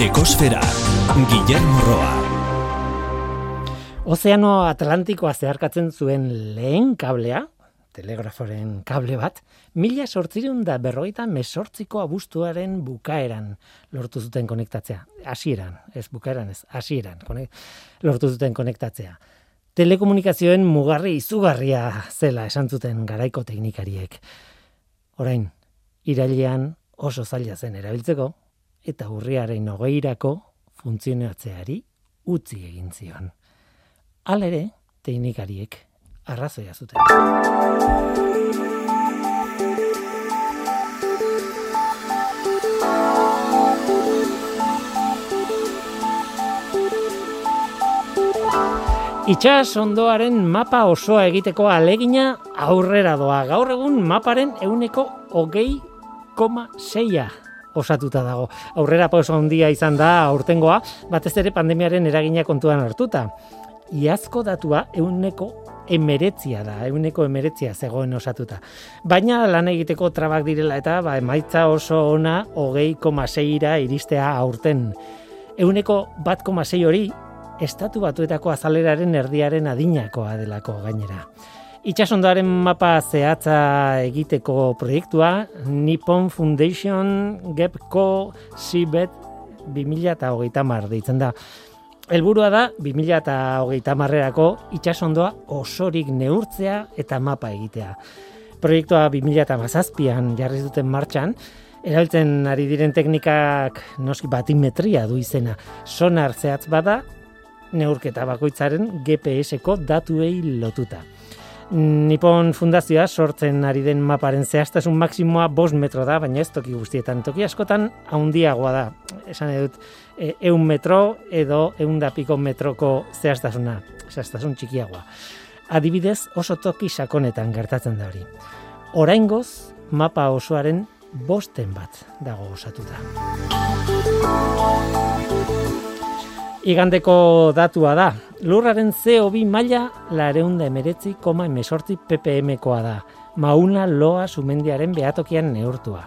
Ekosfera, Guillermo Roa. Ozeano Atlantikoa zeharkatzen zuen lehen kablea, telegraforen kable bat, mila sortzireun da berroita mesortziko abuztuaren bukaeran lortu zuten konektatzea. Hasieran, ez bukaeran ez, hasieran lortu zuten konektatzea. Telekomunikazioen mugarri izugarria zela esan zuten garaiko teknikariek. Orain, irailean oso zaila zen erabiltzeko, eta urriaren hogeirako funtzionatzeari utzi egin zion. Alere, teknikariek arrazoia zuten. Itxas ondoaren mapa osoa egiteko alegina aurrera doa. Gaur egun maparen euneko hogei koma seia osatuta dago. Aurrera pauso handia izan da aurtengoa, batez ere pandemiaren eragina kontuan hartuta. Iazko datua euneko emeretzia da, euneko emeretzia zegoen osatuta. Baina lan egiteko trabak direla eta ba, emaitza oso ona hogei komaseira iristea aurten. Euneko bat komasei hori, estatu batuetako azaleraren erdiaren adinakoa delako gainera. Itxasondoaren mapa zehatza egiteko proiektua, Nippon Foundation Gepko Sibet 2008 mar deitzen da. Elburua da, 2008 marrerako itxasondoa osorik neurtzea eta mapa egitea. Proiektua 2008an jarri duten martxan, erabiltzen ari diren teknikak noski batimetria du izena. Sonar zehatz bada, neurketa bakoitzaren GPS-ko datuei lotuta. Nipon fundazioa sortzen ari den maparen zehaztasun maksimoa bost metro da, baina ez toki guztietan. Toki askotan haundiagoa da. Esan edut, e, eun metro edo eun da piko metroko zehaztasuna. Zehaztasun txikiagoa. Adibidez oso toki sakonetan gertatzen da hori. Oraingoz mapa osoaren bosten bat dago osatuta. Igandeko datua da. Lurraren CO2 maila lareunda emeretzi koma emesortzi ppm-koa da. Mauna loa sumendiaren behatokian neurtua.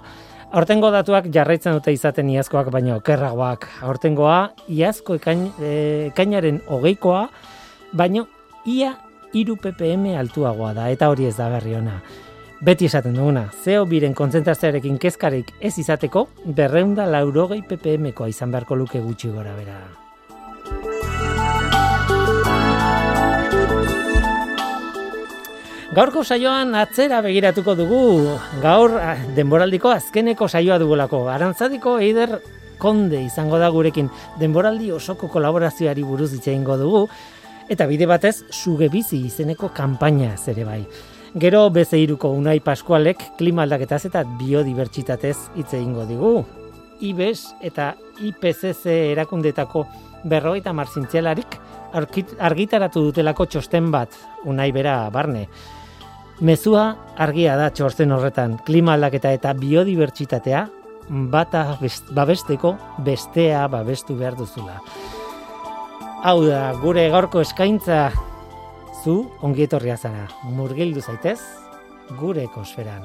Aurtengo datuak jarraitzen dute izaten iazkoak baina okerragoak. Aurtengoa iazko ekain, e, ekainaren hogeikoa, baino ia iru ppm altuagoa da, eta hori ez da berri ona. Beti esaten duguna, zeo biren kontzentrazioarekin kezkarik ez izateko, berreunda laurogei ppm-koa izan beharko luke gutxi gora bera. Gaurko saioan atzera begiratuko dugu, gaur ah, denboraldiko azkeneko saioa dugulako. Arantzadiko eider konde izango da gurekin denboraldi osoko kolaborazioari buruz itxeingo dugu, eta bide batez suge bizi izeneko kanpaina zere bai. Gero bezeiruko unai paskualek klima aldaketaz eta biodibertsitatez hitz egingo digu. IBES eta IPCC erakundetako berroita marzintzialarik argitaratu dutelako txosten bat unai bera barne. Mezua argia da txortzen horretan, klima aldaketa eta biodibertsitatea bata babesteko bestea babestu behar duzula. Hau da, gure gaurko eskaintza zu ongietorria zara. Murgildu zaitez, gure ekosferan.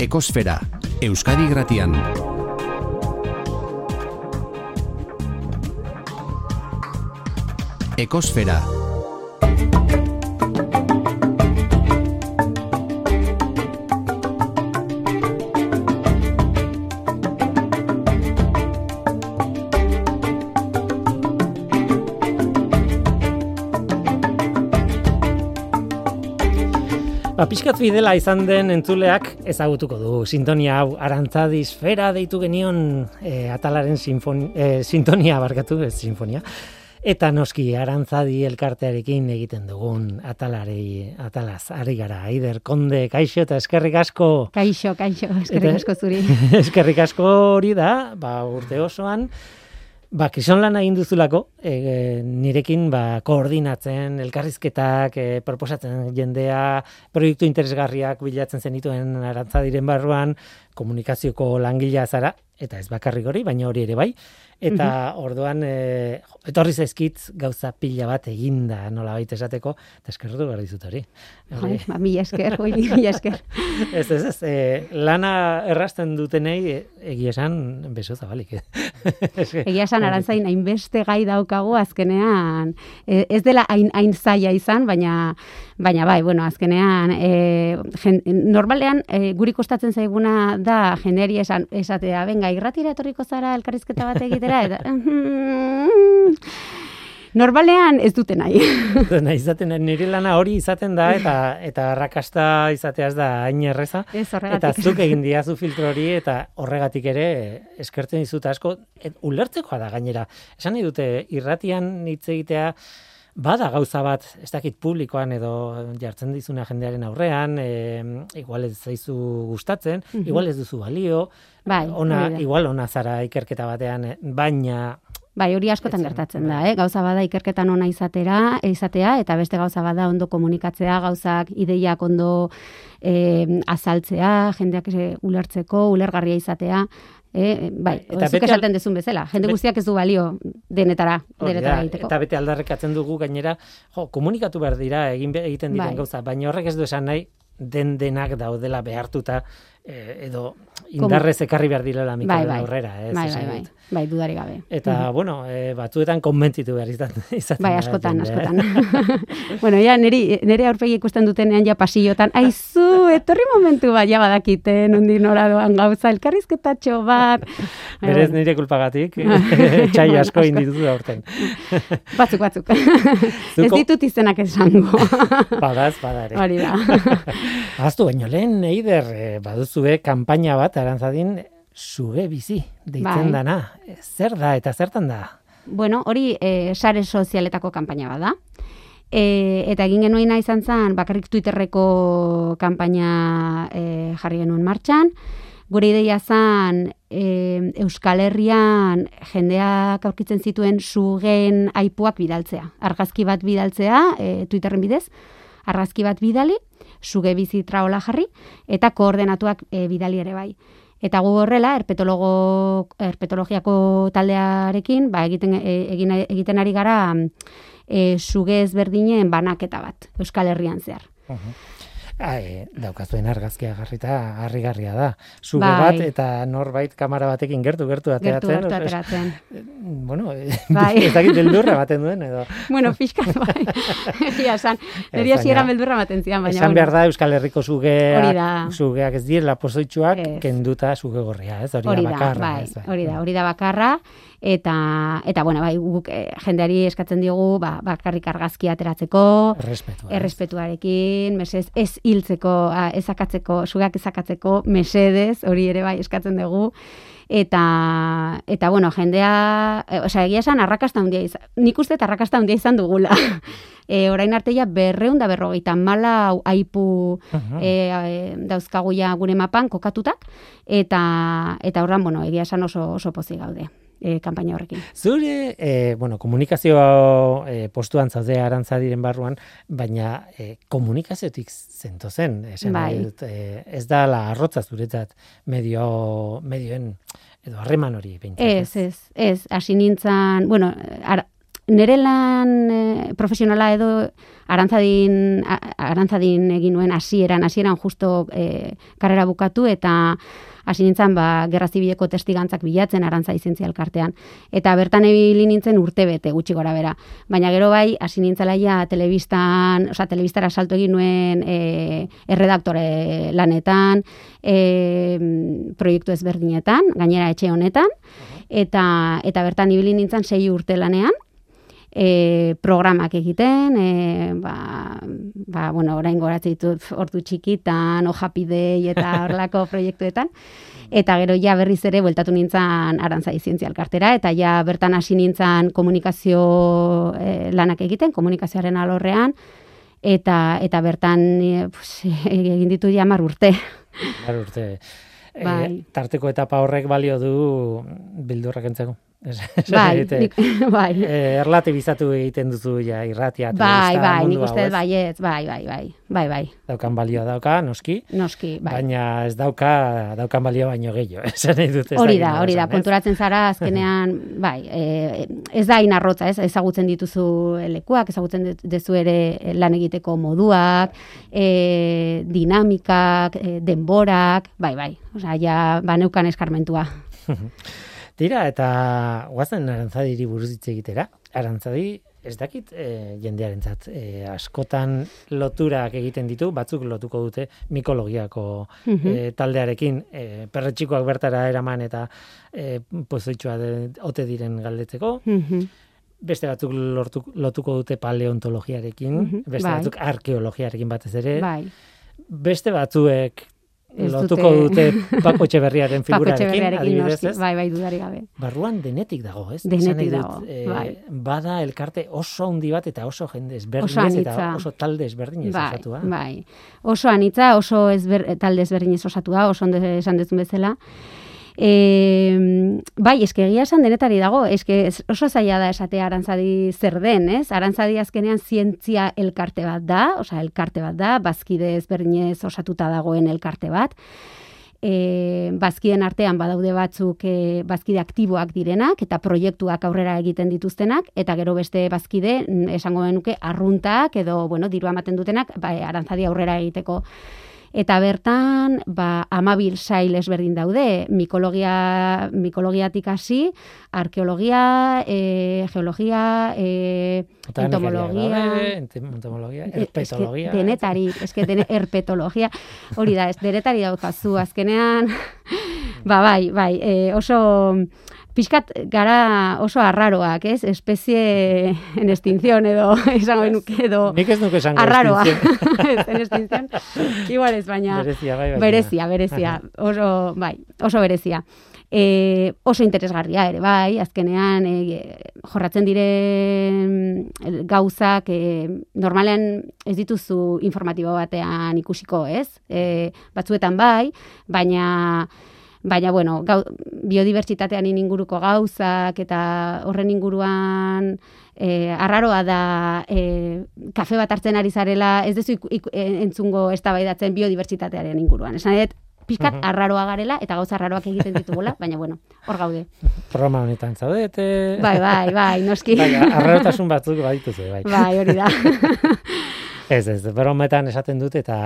Ekosfera, Euskadi Gratian. Ekosfera. Ba, pixkat fidela izan den entzuleak ezagutuko du. Sintonia hau, arantzadi esfera deitu genion e, atalaren sinfoni, e, sintonia barkatu, ez sinfonia. Eta noski arantzadi elkartearekin egiten dugun atalari, atalaz, ari gara, Aider Konde, kaixo eta eskerrik asko. Kaixo, kaixo, eskerrik asko zuri. eskerrik asko hori da, ba, urte osoan, ba, kizon lan egin duzulako, e, nirekin ba, koordinatzen, elkarrizketak, e, proposatzen jendea, proiektu interesgarriak bilatzen zenituen arantzadiren barruan, komunikazioko langilea zara, eta ez bakarrik hori, baina hori ere bai, eta orduan e, etorri zaizkit gauza pila bat eginda nola baita esateko, eta eskertu behar dizut hori. Bai, ba, mila esker, oi, mila esker. ez, ez, ez, e, lana errasten dutenei e, egia esan beso zabalik. Egia esan arantzain hainbeste gai daukagu azkenean e, ez dela hain hain zaila izan, baina baina bai, bueno, azkenean e, jen, normalean e, guri kostatzen zaiguna da jendeari esan esatea, venga, irratira etorriko zara elkarrizketa bat egitera eta Normalean ez dute nahi. Nahi izaten, nire lana hori izaten da, eta eta arrakasta izatea ez da hain erreza. Ez Eta zuk egin diazu filtro hori eta horregatik ere eskertzen dizut asko et, ulertzekoa da gainera. Esan nahi dute irratian hitz egitea bada gauza bat, ez dakit publikoan edo jartzen dizuna jendearen aurrean, e, igual ez zaizu gustatzen, igual ez duzu balio, Bai, ona, da. igual ona zara ikerketa batean, eh, baina Bai, hori askotan gertatzen da, bai. eh? Gauza bada ikerketan ona izatera, izatea eta beste gauza bada ondo komunikatzea, gauzak ideiak ondo eh, azaltzea, jendeak eh, ulertzeko, ulergarria izatea, eh? bai, Eta zuk esaten dezun bezala, jende Bet- guztiak ez du balio denetara, denetara egiteko. eta bete aldarrekatzen dugu gainera, jo, komunikatu behar dira egin egiten diren Bai. gauza, baina horrek ez du esan nahi den denak daudela behartuta eh, edo indarrez ekarri behar direla bai, mikroaren bai, aurrera, ez bai, bai, bai, dut. bai, dudari gabe. Eta, bueno, eh, batzuetan konbentzitu behar izan, izaten Bai, da askotan, eh? askotan. bueno, ja, niri, nire aurpegi ikusten dutenean ja pasillotan, aizu, etorri momentu bat, ja badakite, nondi nora doan gauza, elkarrizketatxo bat. Bai, Berez nire kulpagatik, txai asko inditutu da urten. Batzuk, batzuk. ez Zuko- ditut izenak esango. Badaz, bada ere. Hori da. Aztu, baino lehen, eider, eh, baduzue kanpaina bat, arantzadin, suge bizi, deitzen Bai. dana. Zer da eta zertan da? bueno, hori e, sare sozialetako kanpaina bada. E, eta egin genuena izan zen, bakarrik Twitterreko kanpaina e, jarri genuen martxan. Gure ideia zen e, Euskal Herrian jendeak aurkitzen zituen sugen aipuak bidaltzea. Argazki bat bidaltzea e, Twitterren bidez, argazki bat bidali, suge bizi traola jarri, eta koordenatuak e, bidali ere bai. Eta gu horrela, herpetologo, herpetologiako taldearekin, ba, egiten, e, egin, egiten ari gara e, suge ezberdinen banaketa bat, Euskal Herrian zehar. Ai, daukazuen argazkia garrita harrigarria da. Suge Bai. bat eta norbait kamera batekin gertu gertu Gertu ateratzen. gertu es- ateratzen. Bueno, Bai. ez dakit beldurra ematen duen edo. bueno, pixkat bai. Egia esan, niri Ez, hasiera baina- beldurra ematen zian, baina Esan behar da Euskal Herriko da. sugeak ez direla pozoitsuak kenduta suge gorria, ez? Hori, Hori da, bakarra. bai, ez, bai. hori da, hori da bakarra, eta, eta bueno, bai, guk eh, jendeari eskatzen diogu, ba, bakarrik argazkia ateratzeko, Errespetua. ez? errespetuarekin, mesedez, ez hiltzeko, ez akatzeko, sugeak ez akatzeko, mesedez, hori ere bai eskatzen dugu, eta, eta bueno, jendea, e, osea, egia esan, arrakasta handia izan, nik uste eta arrakasta handia izan dugula. e, orain arte ja berreun da berrogeita mala aipu e, e, dauzkagu ja gure mapan kokatutak, eta, eta horran, bueno, egia esan oso, oso pozik gaude. E, kanpaina horrekin. Zure, e, bueno, komunikazio e, postuan zaude arantzadiren barruan, baina e, komunikaziotik zento zen, esan Bai. nahi dut, e, ez da la arrotza zuretzat medio, medioen, edo harreman hori behintzat. Ez, ez, ez, hasi nintzen, bueno, ara, nire lan eh, profesionala edo arantzadin, a- arantzadin egin nuen hasieran, hasieran justo eh, karrera bukatu eta hasi nintzen ba, gerra zibileko testigantzak bilatzen arantza izentzia elkartean. Eta bertan ebili nintzen urte bete gutxi gora bera. Baina gero bai, hasi nintzela ja telebistan, osea, telebistara salto egin nuen e, erredaktore lanetan, e, proiektu ezberdinetan, gainera etxe honetan, eta, eta bertan ibili nintzen sei urte lanean, e, programak egiten, e, ba, ba, bueno, orain goratzen ditut ordu txikitan, ojapidei eta horlako proiektuetan. Eta gero ja berriz ere bueltatu nintzen arantza zientzia elkartera, eta ja bertan hasi nintzen komunikazio e, lanak egiten, komunikazioaren alorrean, eta, eta bertan e, pues, egin ditu ja hamar urte. Bar urte. E, Bai. tarteko etapa horrek balio du bildurrak entzeko. Bai, nik, bai. eh, erlatibizatu egiten duzu ja irratia, Bai, bai, nik uste ez? baiet, bai, bai, bai, bai, bai, Daukan balioa dauka, noski, noski, bai. baina ez dauka, daukan balio baino gehiago, esan nahi dute. ez Hori da, hori da, konturatzen zara azkenean, bai, e, ez da inarrotza, ez, ezagutzen dituzu lekuak, ezagutzen dut- duzu ere lan egiteko moduak, e, dinamikak, e, denborak, bai, bai, osea, ja, ba, neukan eskarmentua. Tira, eta guazen arantzadiri buruz hitz egitera. Arantzadi, ez dakit e, jendearentzat e, askotan loturak egiten ditu, batzuk lotuko dute mikologiako e, taldearekin e, perretxikoak bertara eraman eta e, pozoitxoa de, ote diren galdetzeko. Mhm. Beste batzuk lortu, lotuko dute paleontologiarekin, Mhm, beste bai. batzuk arkeologiarekin batez ere. Bai, Beste batzuek Ez lotuko dute- Paco Etxeberriaren figurarekin, adibidez, ez? bai, bai, dudari gabe. Barruan denetik dago, ez? Denetik nahi dago, bai. Bada elkarte oso handi bat eta oso jende Oso ezberdinez eta anitza. oso talde ezberdinez Bai, osatua. bai. Oso anitza, oso ezber, talde ezberdinez osatua, oso ondo esan duzun bezala. E, bai, eske egia esan denetari dago, eske oso zaila da esatea arantzadi zer den, ez? Arantzadi azkenean zientzia elkarte bat da, osea elkarte bat da, bazkide ezberdinez osatuta dagoen elkarte bat. E, bazkiden artean badaude batzuk e, bazkide aktiboak direnak eta proiektuak aurrera egiten dituztenak eta gero beste bazkide mm, esango genuke arruntak edo bueno, diru ematen dutenak ba, arantzadi aurrera egiteko Eta bertan, ba, amabil sail ezberdin daude, mikologia, mikologiatik hasi, arkeologia, e, geologia, e, entomologia, entomologia, E- herpetologia. Eske, denetari, eske dene, herpetologia. Hori da, ez denetari daukazu azkenean. ba, bai, bai, e, oso pixkat gara oso arraroak, ez? Espezie en extinción edo, esango nuke edo Nik ez nuke esango arraroa. en extinción. Igual ez, baina Berezia, bai, bai. berezia, berezia, oso, bai, oso berezia. E, oso interesgarria ere, bai, azkenean e, jorratzen diren mm, gauzak e, normalean ez dituzu informatibo batean ikusiko, ez? E, batzuetan bai, baina baina bueno, gau, biodibertsitatean inguruko gauzak eta horren inguruan e, arraroa da e, kafe bat hartzen ari zarela, ez duzu iku- iku- e, entzungo eztabaidatzen biodibertsitatearen inguruan. Esan dut, pixkat Mhm. arraroa garela eta gauza arraroak egiten ditugula, baina bueno, hor gaude. Programa honetan zaudete. Bai, bai, bai, noski. Bai, arrarotasun batzuk badituzu, bai. Bai, hori da. Ez, ez, brometan esaten dut eta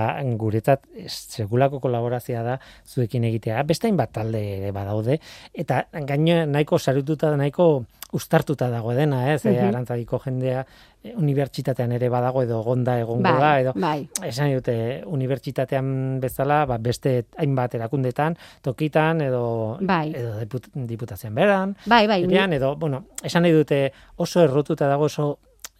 guretzat segulako kolaborazioa da zuekin egitea. Beste hainbat talde ere badaude eta gaino nahiko sarututa nahiko ustartuta dago dena, ez? Mm Arantzadiko jendea eh, unibertsitatean ere badago edo gonda egongo da bai, edo bai. esan dute unibertsitatean bezala, ba, beste hainbat erakundetan, tokitan edo Bai. edo diput, diputazioan beran, Bai, bai, edo bueno, esan nahi dute oso errotuta dago oso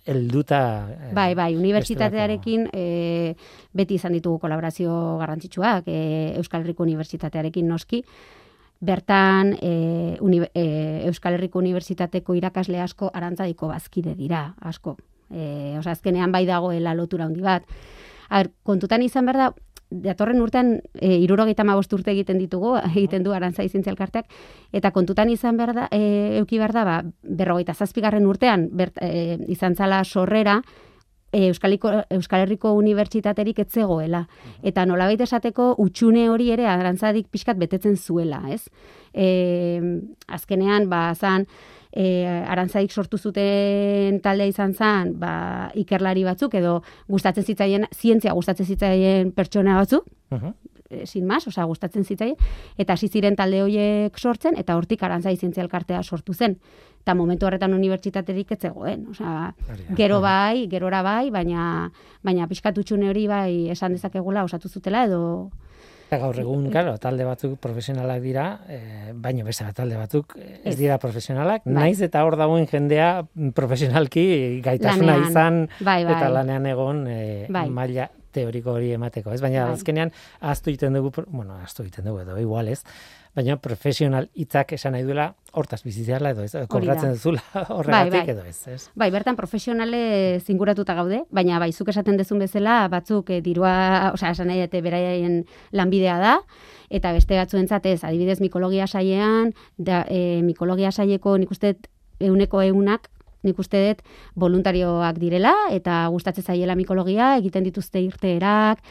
helduta eh, Bai, bai, unibertsitatearekin e, beti izan ditugu kolaborazio garrantzitsuak, e, Euskal Herriko Unibertsitatearekin noski, bertan e, uni, e, Euskal Herriko Unibertsitateko irakasle asko arantzadiko bazkide dira, asko. E, Osa, azkenean bai dagoela lotura handi bat. A kontutan izan behar da, datorren urtean e, irurogeita urte egiten ditugu, egiten du arantzai zientzialkarteak, eta kontutan izan behar da, e, euki behar da, ba, berrogeita zazpigarren urtean bert, e, izan zala sorrera, Euskaliko, Euskal Herriko Unibertsitaterik ez zegoela. Eta nolabait esateko utxune hori ere arantzadik pixkat betetzen zuela, ez? E, azkenean, ba, zan, e, arantzadik sortu zuten taldea izan zen, ba, ikerlari batzuk, edo gustatzen zitzaien, zientzia gustatzen zitzaien pertsona batzuk, Mhm. e, sin más, osea, gustatzen zitzaien, eta hasi ziren talde horiek sortzen, eta hortik arantzai zientzialkartea sortu zen. Eta momentu horretan unibertsitaterik ez zegoen, osea, gero bai, gerora bai, baina baina pixkatutxune hori bai esan dezakegula osatu zutela edo Eta gaur egun, claro, talde batzuk profesionalak dira, eh, baino beste talde batzuk eh, ez dira profesionalak, Bai. naiz eta hor dagoen jendea profesionalki gaitasuna Lanean. izan Bai, bai. eta lanean egon eh, Bai. maila teoriko hori emateko, ez? Baina Bai. azkenean ahaztu egiten dugu, bueno, ahaztu egiten dugu edo igual, ez? Baina profesional hitzak esan nahi duela hortaz bizitzarla edo ez, kobratzen duzula horregatik bai. edo ez, ez? Bai, bertan profesionale zinguratuta gaude, baina bai, zuk esaten dezun bezala, batzuk eh, dirua, osea, esan nahi dute beraien lanbidea da, eta beste batzuentzat ez, adibidez mikologia sailean, da, e, mikologia saileko nik uste euneko eunak, nik uste dut voluntarioak direla, eta gustatzen zaiela mikologia, egiten dituzte irteerak,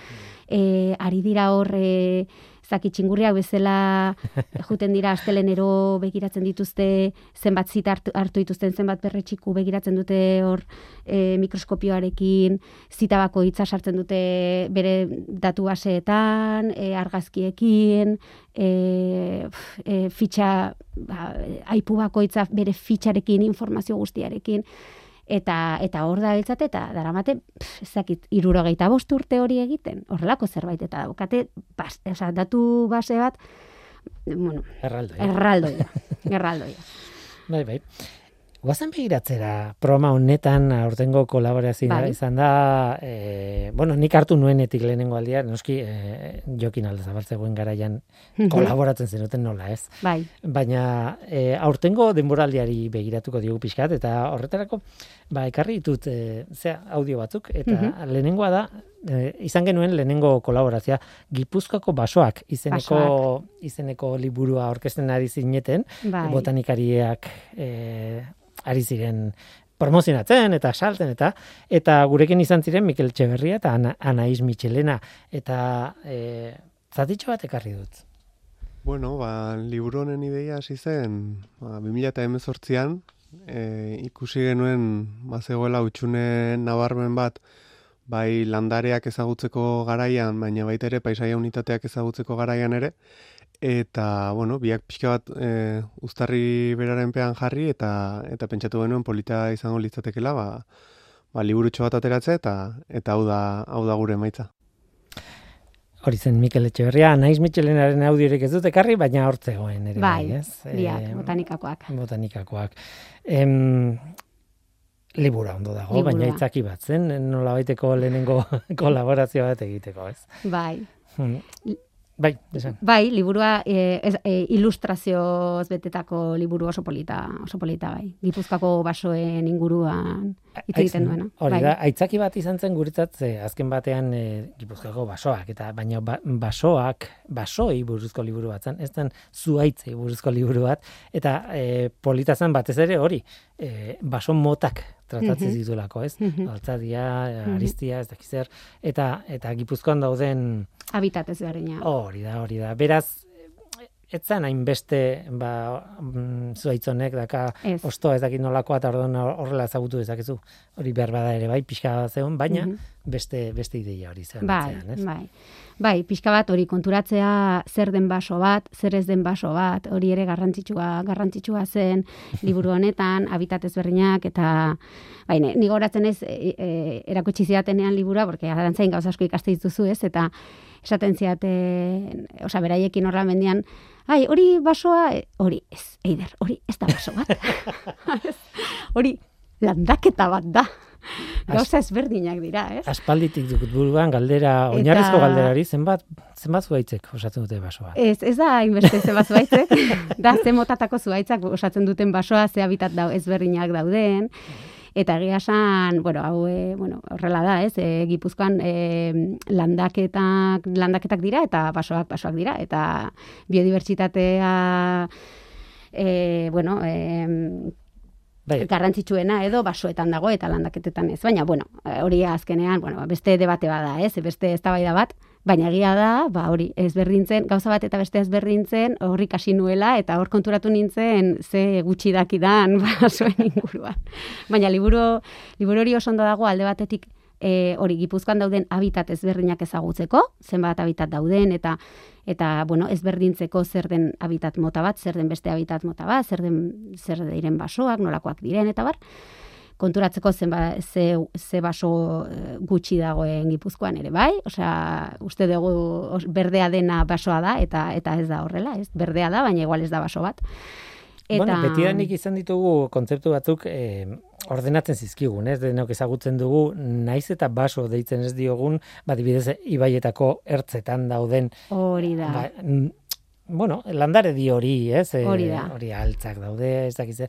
e, ari dira hor, e, zaki txingurriak bezala juten dira astelenero begiratzen dituzte zenbat zita hartu, hartu dituzten zenbat perretxiku begiratzen dute hor e, mikroskopioarekin zita bakoitza sartzen dute bere datu baseetan e, argazkiekin e, pf, e, fitxa ba, aipu bakoitza bere fitxarekin informazio guztiarekin eta eta hor da biltzate eta daramate pf, ez dakit 75 urte hori egiten horrelako zerbait eta daukate bas, osea, datu base bat bueno, Erraldo. ja. erraldoia, erraldoia. Bai, bai. Guazen begiratzera programa honetan aurtengo kolaborazioa Bai. izan da, e, bueno, nik hartu nuenetik lehenengo aldia, noski e, jokin alde zabaltzegoen garaian kolaboratzen zenuten nola ez. Bai, Baina e, aurtengo denboraldiari begiratuko diogu pixkat, eta horretarako, ba, ekarri ditut, e, zea, audio batzuk, eta lehenengoa da, e, izan genuen lehenengo kolaborazioa, Gipuzkoako basoak izeneko, izeneko liburua aurkezten ari zineten, bai. botanikariak e, ari ziren promozionatzen eta salten eta eta gurekin izan ziren Mikel Txeberria eta Ana, Anaiz Michelena eta e, zatitxo bat ekarri dut. Bueno, ba, liburu honen ideia hasi zen, ba, 2018an, e, ikusi genuen bazegoela utxune nabarmen bat, bai landareak ezagutzeko garaian, baina baita ere paisaia unitateak ezagutzeko garaian ere, eta, bueno, biak pixka bat e, uztarri beraren pean jarri, eta eta pentsatu genuen polita izango litzatekela, ba, ba liburutxo bat ateratzea, eta eta hau da, hau da gure emaitza. Hori zen Mikel Etxeberria, Anaiz Michelenaren audiorik ez dut ekarri, baina hortzegoen ere Bai, ez? biak, E, botanikakoak. botanikakoak. Em, libura ondo dago, Liburua. baina itzaki bat zen, nola baiteko lehenengo kolaborazio bat egiteko, ez? Bai. Hmm. Bai, esan. Bai, liburua e, ez, e, ilustrazioz betetako liburu oso polita, oso polita bai. Gipuzkoako basoen inguruan hitz egiten duena. Hori bai. da, aitzaki bat izan zen guretzat ze, azken batean e, Gipuzkoako basoak eta baina ba, basoak, basoi buruzko liburu bat zen, ez zen zuaitzei buruzko liburu bat eta e, polita zen batez ere hori, e, baso motak tratatzen Mhm. ditulako, ez? Mhm. Altzadia, aristia, ez dakiz zer, eta eta Gipuzkoan dauden Habitat ezberdina. hori da, hori da. Beraz, etzan hainbeste ba, mm, zuaitzonek daka Ez. ostoa ez dakit nolakoa eta orduan horrela ezagutu dezakezu. Hori behar bada ere bai, pixka zegoen, baina Mhm. beste beste ideia hori zen. Bai, atzean, ez? bai. Bai, pixka bat hori konturatzea zer den baso bat, zer ez den baso bat, hori ere garrantzitsua, garrantzitsua zen liburu honetan, habitat ezberdinak eta bai, ni goratzen ez e, e, erakutsi zidatenean liburua, porque arantzain gauza asko ikaste dituzu, ez? Eta esaten ziaten, osea, beraiekin horra mendian, ai, hori basoa, e, hori ez, eider, hori ez da baso bat. Hori landaketa bat da. Gauza ezberdinak dira, ez? Aspalditik dut buruan galdera, Eta- oinarrizko galderari zenbat zenbat zuaitzek osatzen dute basoa. Ez, ez da hainbeste ze bat zuaitzek, da ze motatako zuaitzak osatzen duten basoa, ze habitat da, ezberdinak dauden, eta egia esan, bueno, hau, e, bueno, horrela da, ez, e, Gipuzkoan e, landaketak, landaketak dira, eta basoak, basoak dira, eta biodibertsitatea, e, bueno, e, Bai, garrantzitsuena edo basoetan dago eta landaketetan ez. Baina, bueno, hori azkenean, bueno, beste debate bada, ez? Beste eztabaida bat, baina egia da, ba hori, ezberdintzen, gauza bat eta beste ezberdintzen, horri kasi nuela eta hor konturatu nintzen ze gutxi dakidan basoen inguruan. Baina liburu, liburu hori oso ondo dago alde batetik e, hori Gipuzkoan dauden habitat ezberdinak ezagutzeko, zenbat habitat dauden eta eta bueno, ezberdintzeko zer den habitat mota bat, zer den beste habitat mota bat, zer den zer diren basoak, nolakoak diren eta bar konturatzeko zenba, ze, ze baso eh, gutxi dagoen Gipuzkoan ere bai, osea, uste dugu berdea dena basoa da eta eta ez da horrela, ez? Berdea da, baina igual ez da baso bat. Bueno, betidanik izan ditugu kontzeptu batzuk, e, ordenatzen zizkigun, ez denok ezagutzen dugu, naiz eta baso deitzen ez diogun, badibidez ibaietako ertzetan dauden Hori da. ba, bueno, landare di hori, ez? E, Hori da. Hori altzak daude, ez dakiz.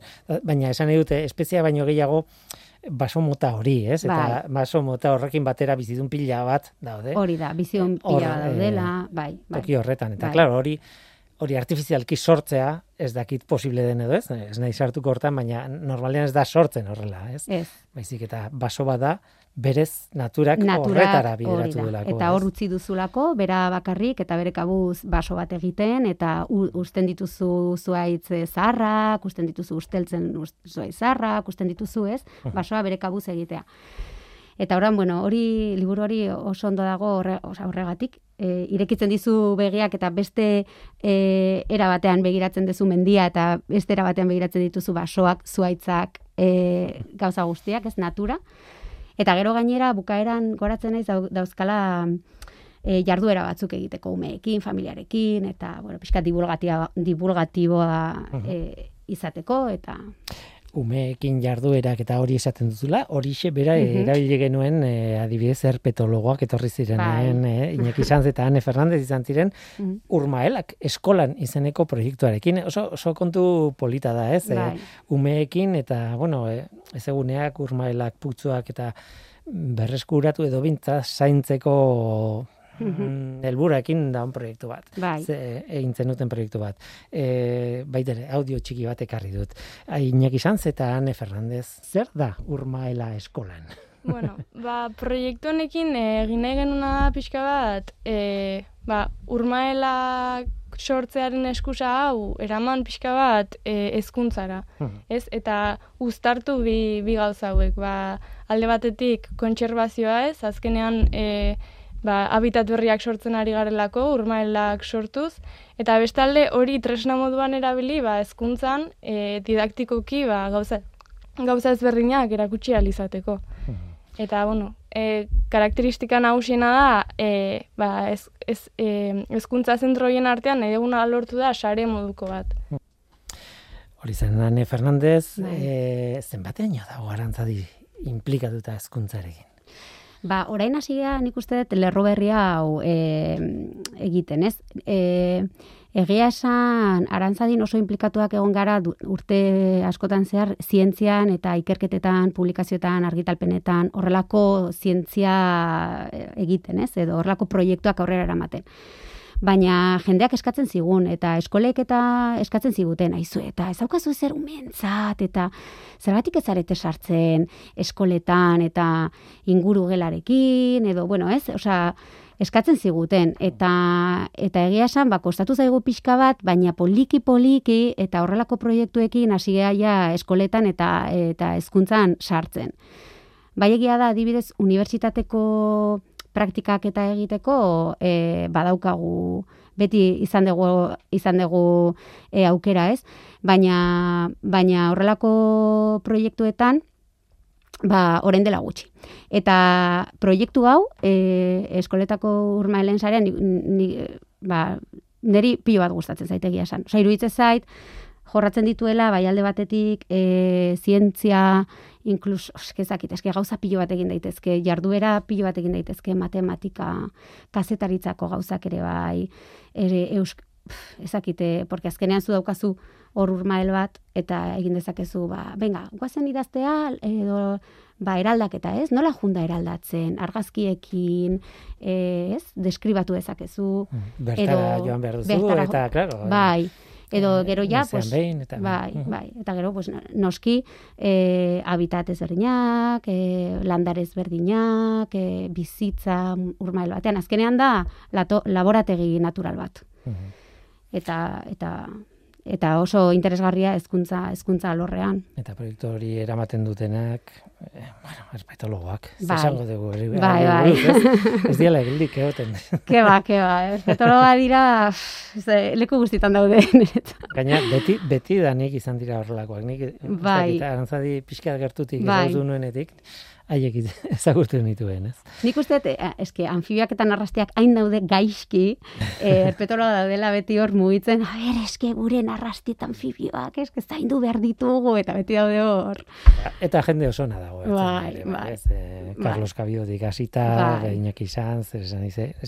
Baina esan dute, espezia baino gehiago baso mota hori, ez? Eta Bai. baso mota horrekin batera bizitun pila bat daude. Hori da, Hor, pila bat daudela, eh, bai, bai. toki horretan. Eta, Bai. klaro, hori hori artifizialki sortzea, ez dakit posible den edo ez, ez nahi sartuko hortan, baina normalean ez da sortzen horrela, ez? Ez, Baizik eta baso bada berez naturak, natura horretara bideratu delako. Eta hor utzi duzulako, bera bakarrik eta bere kabuz baso bat egiten, eta usten dituzu zuaitz zaharrak, usten dituzu usteltzen ust- zuaitz zaharrak, usten dituzu ez, basoa bere kabuz egitea. Eta orain, bueno, hori liburu hori oso ondo dago horre, horregatik. E, irekitzen dizu begiak eta beste e, era batean begiratzen duzu mendia eta beste era batean begiratzen dituzu basoak, zuaitzak, e, gauza guztiak, ez natura. Eta gero gainera bukaeran goratzen naiz dau- dauzkala e, jarduera batzuk egiteko umeekin, familiarekin, eta, bueno, pixka divulgatia, divulgatiboa e, izateko, eta umeekin jarduerak eta hori esaten duzula, horixe bera Mhm. erabili genuen eh, adibidez herpetologoak etorri zirenean, Bai. eh, Iñaki Sanz eta Ane Fernandez izan ziren, Mhm. urmaelak eskolan izeneko proiektuarekin, oso, oso kontu polita da, ez? Bai, umeekin eta, bueno, eh, ezeguneak, urmaelak, putzuak eta berreskuratu edo bintza zaintzeko mm, helburuekin daun proiektu bat. bai. Ze, egin zenuten proiektu bat. E, baitere, audio txiki bat ekarri dut. Ai, Iñaki Sanz eta Ane Fernandez, zer da urmaela eskolan? Bueno, ba, proiektu honekin egin nahi genuna da pixka bat, e, ba, urmaela sortzearen eskusa hau, eraman pixka bat e, ezkuntzara, Mhm. ez? Eta uztartu bi, bi gauza hauek, ba, alde batetik kontserbazioa ez, azkenean e, ba, habitat berriak sortzen ari garelako, urmaelak sortuz, eta bestalde hori tresna moduan erabili, ba, ezkuntzan e, didaktikoki ba, gauza, gauza ezberdinak erakutsi ahal izateko. Eta, bueno, e, karakteristika nagusiena da, e, ba, ez, ez, e, ezkuntza zentroien artean nahi duguna lortu da sare moduko bat. Hori zen Fernandez, Bai. e, zenbatean dago arantzadi implikatuta hezkuntzarekin. Ba, orain hasi gara nik uste dut lerro berria hau e, egiten, ez? E, egia esan, arantzadin oso implikatuak egon gara urte askotan zehar zientzian eta ikerketetan, publikazioetan, argitalpenetan, horrelako zientzia eh, egiten, ez? Edo horrelako proiektuak aurrera eramaten. Baina jendeak eskatzen zigun, eta eskolek eta eskatzen ziguten, aizu, eta ez daukazu zer umentzat, eta zergatik ez zarete sartzen eskoletan, eta inguru gelarekin, edo, bueno, ez, osea, eskatzen ziguten, eta, eta egia esan, ba, kostatu zaigu pixka bat, baina poliki-poliki, eta horrelako proiektuekin hasi ja eskoletan eta, eta hezkuntzan sartzen. Bai egia da, adibidez, unibertsitateko praktikak eta egiteko e, badaukagu beti izan dugu izan dugu e, aukera, ez? Baina baina horrelako proiektuetan ba orain dela gutxi. Eta proiektu hau e, eskoletako urmaelen sarean ni, ni, ba neri pilo bat gustatzen zaitegia esan. Osea, iruditzen zait jorratzen dituela bai alde batetik e, zientzia inkluso eskezakit, eske gauza pilo bat egin daitezke, jarduera pilo bat egin daitezke, matematika, kazetaritzako gauzak ere bai, ere eusk, pf, ezakite, porque azkenean zu daukazu hor urmael bat, eta egin dezakezu, ba, venga, guazen idaztea, edo, ba, eraldaketa, ez? Nola junda eraldatzen, argazkiekin, e, ez? Deskribatu dezakezu, Bertara Edo joan behar duzu, bertara eta, claro, bai, edo eh, gero ja, pues, behin, eta, bai, Mhm. bai, eta gero, pues, noski, e, habitat ezberdinak, e, landare ezberdinak, e, bizitza urmael batean, azkenean da lato, laborategi natural bat. Mhm. Eta, eta, eta oso interesgarria hezkuntza hezkuntza alorrean. Eta proiektu hori eramaten dutenak, eh, bueno, herpetologoak, ez Bai. esango dugu, hori- Bai, bai. ez? ez diala egildik egoten. Ke ba, ke ba, herpetologa dira, ze, leku guztitan daude. niretzat. Gaina, beti, beti da nik izan dira horrelakoak. Nik, Bai. Eta arantzadi pixka gertutik Bai. bai. nuenetik. Haiek ezagutu nituen, ez? Nik uste, eh, eske, anfibiak eta narrastiak hain daude gaizki, eh, erpetola daudela beti hor mugitzen, a ber, eske, gure narrasti eta anfibioak, eske, zaindu behar ditugu, eta beti daude hor. Eta jende oso dago. ez, Bai, ere, bai. ez, eh, Carlos Cabiodik hasita, Bai. Iñaki Sanz, ez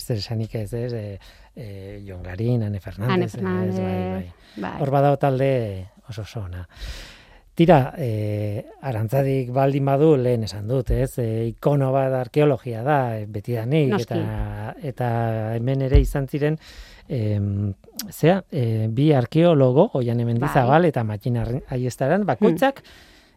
esanik ez, ez, eh, eh, Jon Garin, Ane Fernandez, Ane ez, Fernandez, bai, bai. bai. Hor badago talde oso oso ona. Tira, eh, arantzadik baldin badu lehen esan dut, ez? E, ikono bat arkeologia da, eh, betidanik, Noski. eta, eta hemen ere izan ziren, em, zea, e, bi arkeologo, oian hemen Bai. dizabal, eta matxina aiestaran, bakoitzak,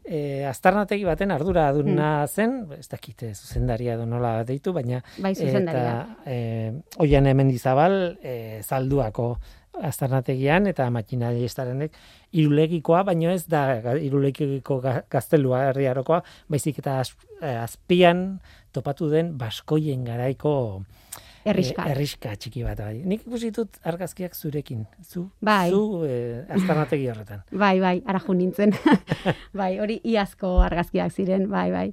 e, aztarnategi baten ardura aduna zen, ez dakite zuzendaria edo nola deitu, baina Bai, eta e, oian hemen dizabal e, zalduako aztarnategian eta makina aiestarenek irulegikoa, baino ez da irulegiko ga- gaztelua herriarokoa, baizik eta eh, azpian topatu den baskoien garaiko Herriska. eh, herriska txiki bat bai. Nik ikusi ditut argazkiak zurekin. Zu, Bai. zu eh, aztarnategi horretan. Bai, bai, ara jo nintzen. bai, hori iazko argazkiak ziren, bai, bai.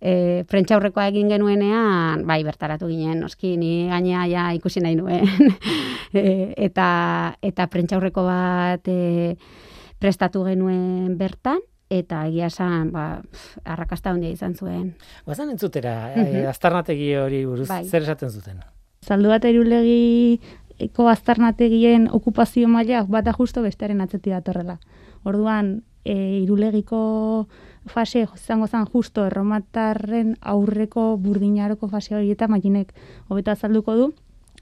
E, prentxaurrekoa egin genuenean, bai, bertaratu ginen, noski, ni gainea ja ikusi nahi nuen. e, eta, eta prentxaurreko bat e, prestatu genuen bertan, eta egia esan, ba, arrakasta handia izan zuen. Bazan entzutera, Mhm. eh, aztarnategi hori buruz, Bai. zer esaten zuten? Zaldu bat irulegiko aztarnategien okupazio maila bata justo bestearen atzeti datorrela. Orduan, e, irulegiko fase izango zen justo erromatarren aurreko burdinaroko fase hori eta makinek hobeto azalduko du.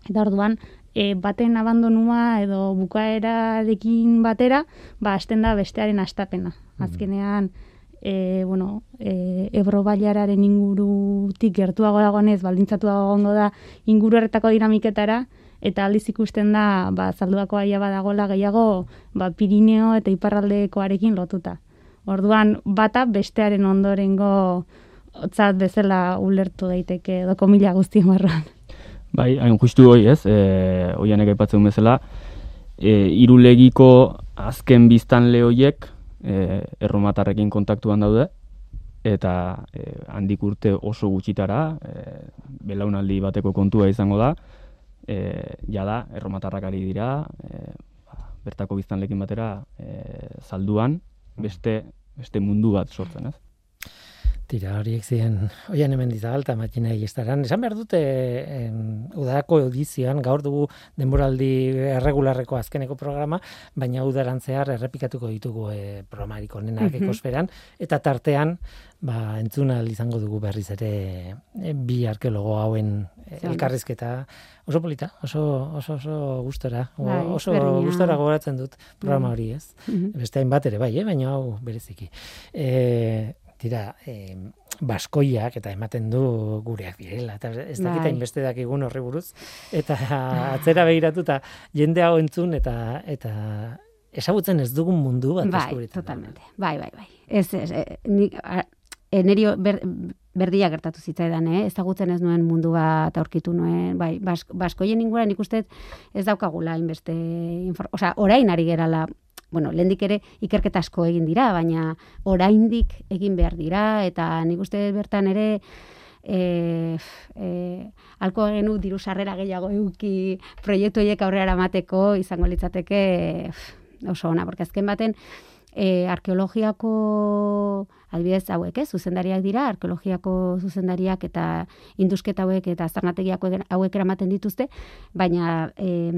Eta orduan, e, baten abandonua edo bukaerarekin batera, ba, hasten da bestearen astapena. Azkenean, e, bueno, e, Ebro bailararen ingurutik gertuago dagoenez, baldintzatuago egongo da inguru horretako dinamiketara, eta aldiz ikusten da, ba, zalduako aia badagola gehiago, ba, Pirineo eta Iparraldekoarekin lotuta. Orduan, bata bestearen ondorengo otzat bezala ulertu daiteke, edo komila guztien barruan. Bai, hain justu hoi ez, e, oianek aipatzen bezala, e, irulegiko azken biztanle hoiek e, erromatarrekin kontaktuan daude, eta e, handik urte oso gutxitara, e, belaunaldi bateko kontua izango da, e, jada, erromatarrak ari dira, e, ba, bertako biztanlekin batera e, zalduan, beste, beste mundu bat sortzen, ez? Tira, horiek ziren, oian hemen eta matxina estaran. Esan behar dute, em, udako edizioan, gaur dugu denboraldi erregularreko azkeneko programa, baina udaran zehar errepikatuko ditugu e, programarik onenak Mhm. ekosferan, eta tartean, ba, entzuna izango dugu berriz ere e, bi arkeologo hauen e, elkarrizketa. Oso polita, oso, oso, oso gustora, Bai, oso berdina. gustora gogoratzen dut programa Bai. hori, ez? Mhm. beste hainbat ere bai, eh? baina hau bereziki. E, tira, e, baskoiak eta ematen du gureak direla, eta ez dakit Bai. hainbeste dakigun horri buruz, eta atzera begiratuta jende hau entzun eta eta ezagutzen ez dugun mundu bat Bai, totalmente. Bai, bai, bai. Ez, ez, e, nik, a, e, niri ber, berdia gertatu zitzaidan, eh? ezagutzen ez nuen mundu bat aurkitu nuen, bai, bas, baskoien inguruan nik uste ez daukagula inbeste, infor, osea, orain ari gerala, bueno, lehendik ere ikerketa asko egin dira, baina oraindik egin behar dira, eta nik uste bertan ere, e, e, alko genu diru sarrera gehiago euki proiektu horiek aurrera eramateko izango litzateke oso ona, porque azken baten e, arkeologiako adibidez hauek, ez, zuzendariak dira, arkeologiako zuzendariak eta indusketa hauek eta aztarnategiak hauek- hauek eramaten dituzte, baina e,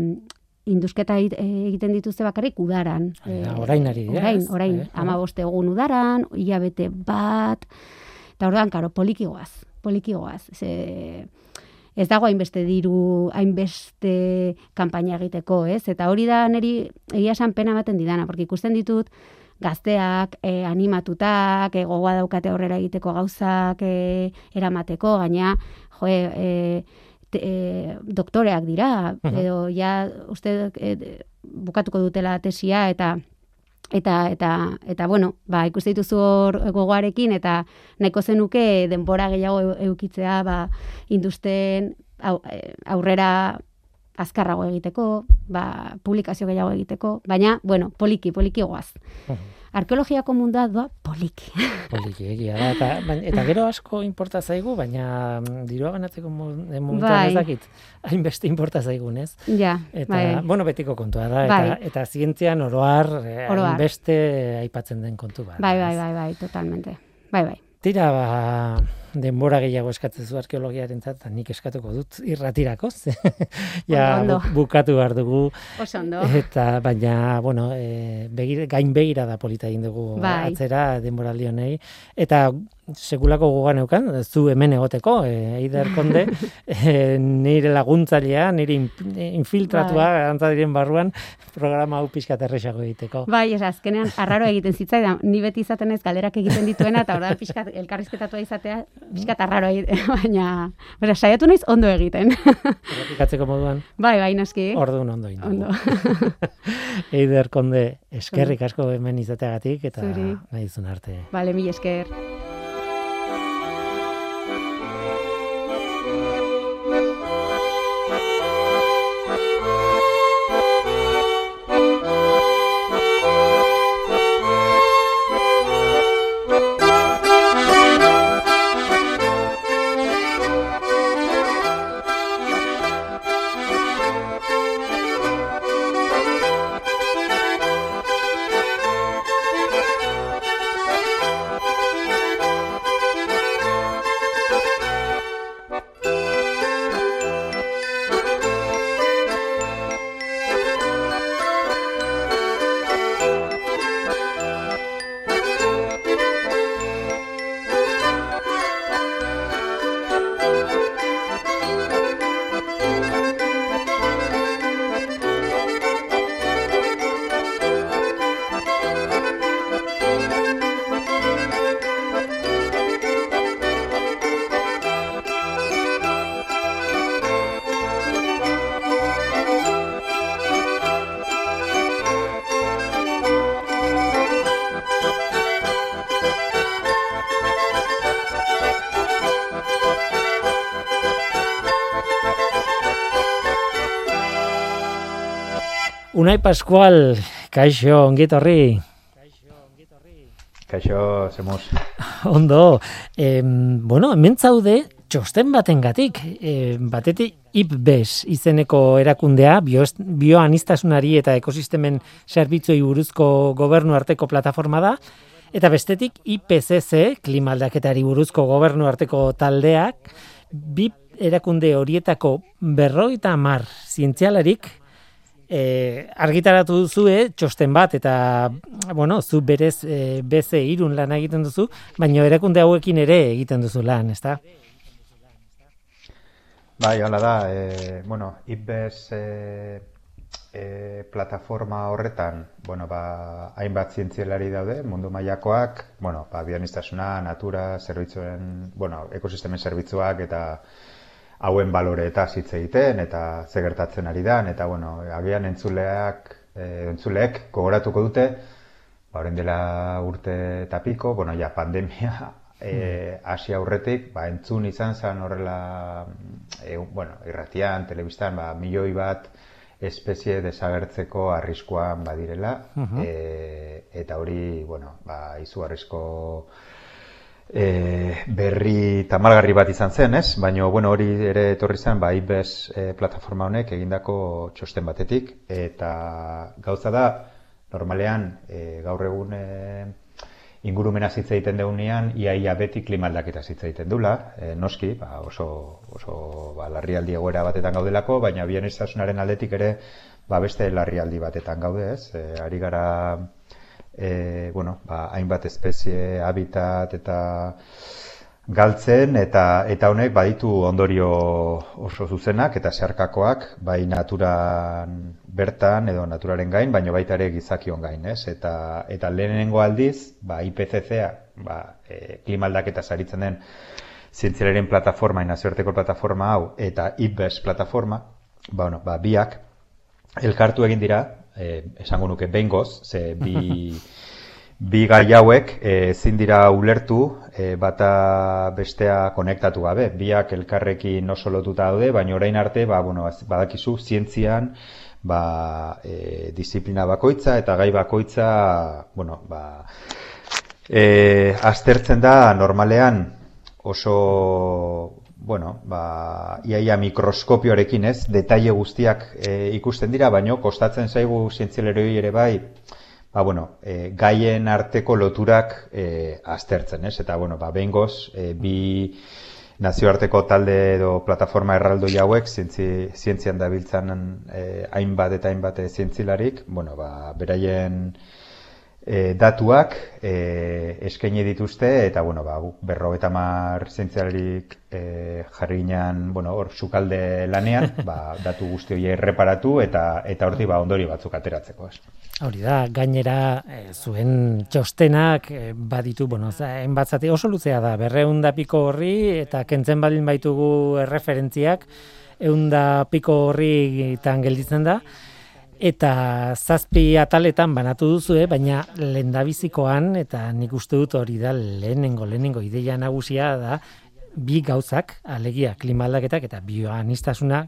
indusketa egit- egiten dituzte bakarrik udaran. Eh, orain ari dira, Orain, orain, Eh, amabost egun udaran, hilabete bat, eta orduan, karo, polikigoaz, polikigoaz. Ze, ez dago hainbeste diru, hainbeste kanpaina egiteko, ez? Eta hori da niri egia esan pena ematen didana, porque ikusten ditut gazteak e, animatutak, e, gogoa daukate aurrera egiteko gauzak e, eramateko, gaina, jo, e, e, doktoreak dira, Mhm. edo ja uste e, bukatuko dutela tesia eta eta eta eta bueno, ba ikuste dituzu hor gogoarekin eta nahiko zenuke denbora gehiago eukitzea ba industen eh, aurrera azkarrago egiteko, ba publikazio gehiago egiteko, baina bueno, poliki poliki goaz. Mhm. Arkeologiako mundua doa poliki. Poliki, egia da. Eta, eta gero asko importa zaigu, baina mm, dirua banatzeko mo- eh, momentuan Bai. ez dakit. Hainbeste importa zaigun, ez? ja, Eta, bai. bueno, betiko kontua da. Eta, Bai. eta zientzian oroar, eh, Oro har. hainbeste aipatzen den kontu bat. bai, bai, bai, bai, totalmente. Bai, bai. Tira, ba, denbora gehiago eskatzen zu arkeologiaren eta nik eskatuko dut irratirako. ja, bu- bukatu behar dugu. Oso ondo. Eta, baina, bueno, e, begir, gain begira da polita egin dugu Bai. atzera denboraldi honei. Eta sekulako gogan eukan, zu hemen egoteko, e, Eider Konde, e, nire laguntzailea, nire in- infiltratua, Bai. bai. barruan, programa hau pixka erresago egiteko. Bai, ez azkenean arraro egiten zitzaidan, ni beti izaten ez galderak egiten dituena eta orda pixkat elkarrizketatua izatea, pixkat arraro egiten, baina, baina saiatu naiz ondo egiten. Errepikatzeko moduan, bai, bai, noski. orduan ondo egin dugu. Ondo. Eider Konde, eskerrik asko hemen izateagatik eta Zuri. nahi arte. Vale, mil esker. Unai Pascual, kaixo, ongitorri. Kaixo, zemuz. Ondo, em, bueno, hemen zaude txosten batengatik, e, batetik IPBES izeneko erakundea, bio, bioanistasunari eta ekosistemen zerbitzuei buruzko gobernu arteko plataforma da, eta bestetik IPCC, klimaldaketari buruzko gobernu arteko taldeak, bi erakunde horietako berroita mar zientzialarik e, argitaratu duzue txosten bat eta bueno, zu berez e, beze irun lan egiten duzu, baina erakunde hauekin ere egiten duzu lan, ezta? Bai, hala da, e, bueno, IPBES e, e, plataforma horretan, bueno, ba, hainbat zientzialari daude, mundu mailakoak, bueno, ba, bioanistasuna, natura, zerbitzuen, bueno, ekosistemen zerbitzuak eta hauen baloreetaz hitz egiten eta ze gertatzen ari dan eta bueno, agian entzuleak e, entzuleek gogoratuko dute ba orain dela urte eta piko, bueno, ja pandemia e, hasi aurretik, ba entzun izan zen horrela e, bueno, irratian, telebistan, ba milioi bat espezie desagertzeko arriskuan badirela. E, eta hori, bueno, ba izugarrizko e, berri tamalgarri bat izan zen, ez? Baina, bueno, hori ere etorri zen, ba, IBES e, plataforma honek egindako txosten batetik, eta gauza da, normalean, e, gaur egun e, ingurumena hitz egiten deunean, iaia beti klimaldaketa hitz egiten dula, e, noski, ba, oso, oso ba, larrialdi egoera batetan gaudelako, baina bioanistasunaren aldetik ere, ba, beste larrialdi batetan gaude, ez? E, ari gara e, bueno, ba, hainbat espezie, habitat eta galtzen eta eta honek baditu ondorio oso zuzenak eta zeharkakoak bai naturan bertan edo naturaren gain, baino baita ere gizakion gain, ez? Eta eta lehenengo aldiz, ba IPCC-a, ba e, klimaldaketa saritzen den zientzialaren plataforma, nazioarteko plataforma hau eta IPBES plataforma, ba, bueno, ba, biak elkartu egin dira, eh, esango nuke behingoz, ze bi, bi gai hauek eh, ezin dira ulertu eh, bata bestea konektatu gabe. Biak elkarrekin oso lotuta daude, baina orain arte, ba, bueno, badakizu, zientzian, ba, e, disiplina bakoitza eta gai bakoitza, bueno, ba, e, aztertzen da normalean oso, bueno, ba, iaia mikroskopioarekin ez, detaile guztiak e, ikusten dira, baino kostatzen zaigu zientzialeroi ere bai, ba, bueno, e, gaien arteko loturak e, aztertzen, ez? Eta, bueno, ba, behingoz, e, bi nazioarteko talde edo plataforma erraldo hauek zientzi, zientzian dabiltzan e, hainbat eta hainbat zientzilarik, bueno, ba, beraien e, datuak e, eskaini dituzte eta bueno ba berro eta mar zentziarik e, jarri ginean bueno hor sukalde lanean ba, datu guzti hori erreparatu eta eta horti ba ondori batzuk ateratzeko ez. Hori da, gainera e, zuen txostenak e, baditu, bueno, enbatzati oso luzea da, berreunda piko horri eta kentzen balin baitugu erreferentziak, eunda piko horri gelditzen da, eta zazpi ataletan banatu duzu, eh? baina lendabizikoan, eta nik uste dut hori da lehenengo, lehenengo ideia nagusia da, bi gauzak, alegia, klimaldaketak eta bioanistasuna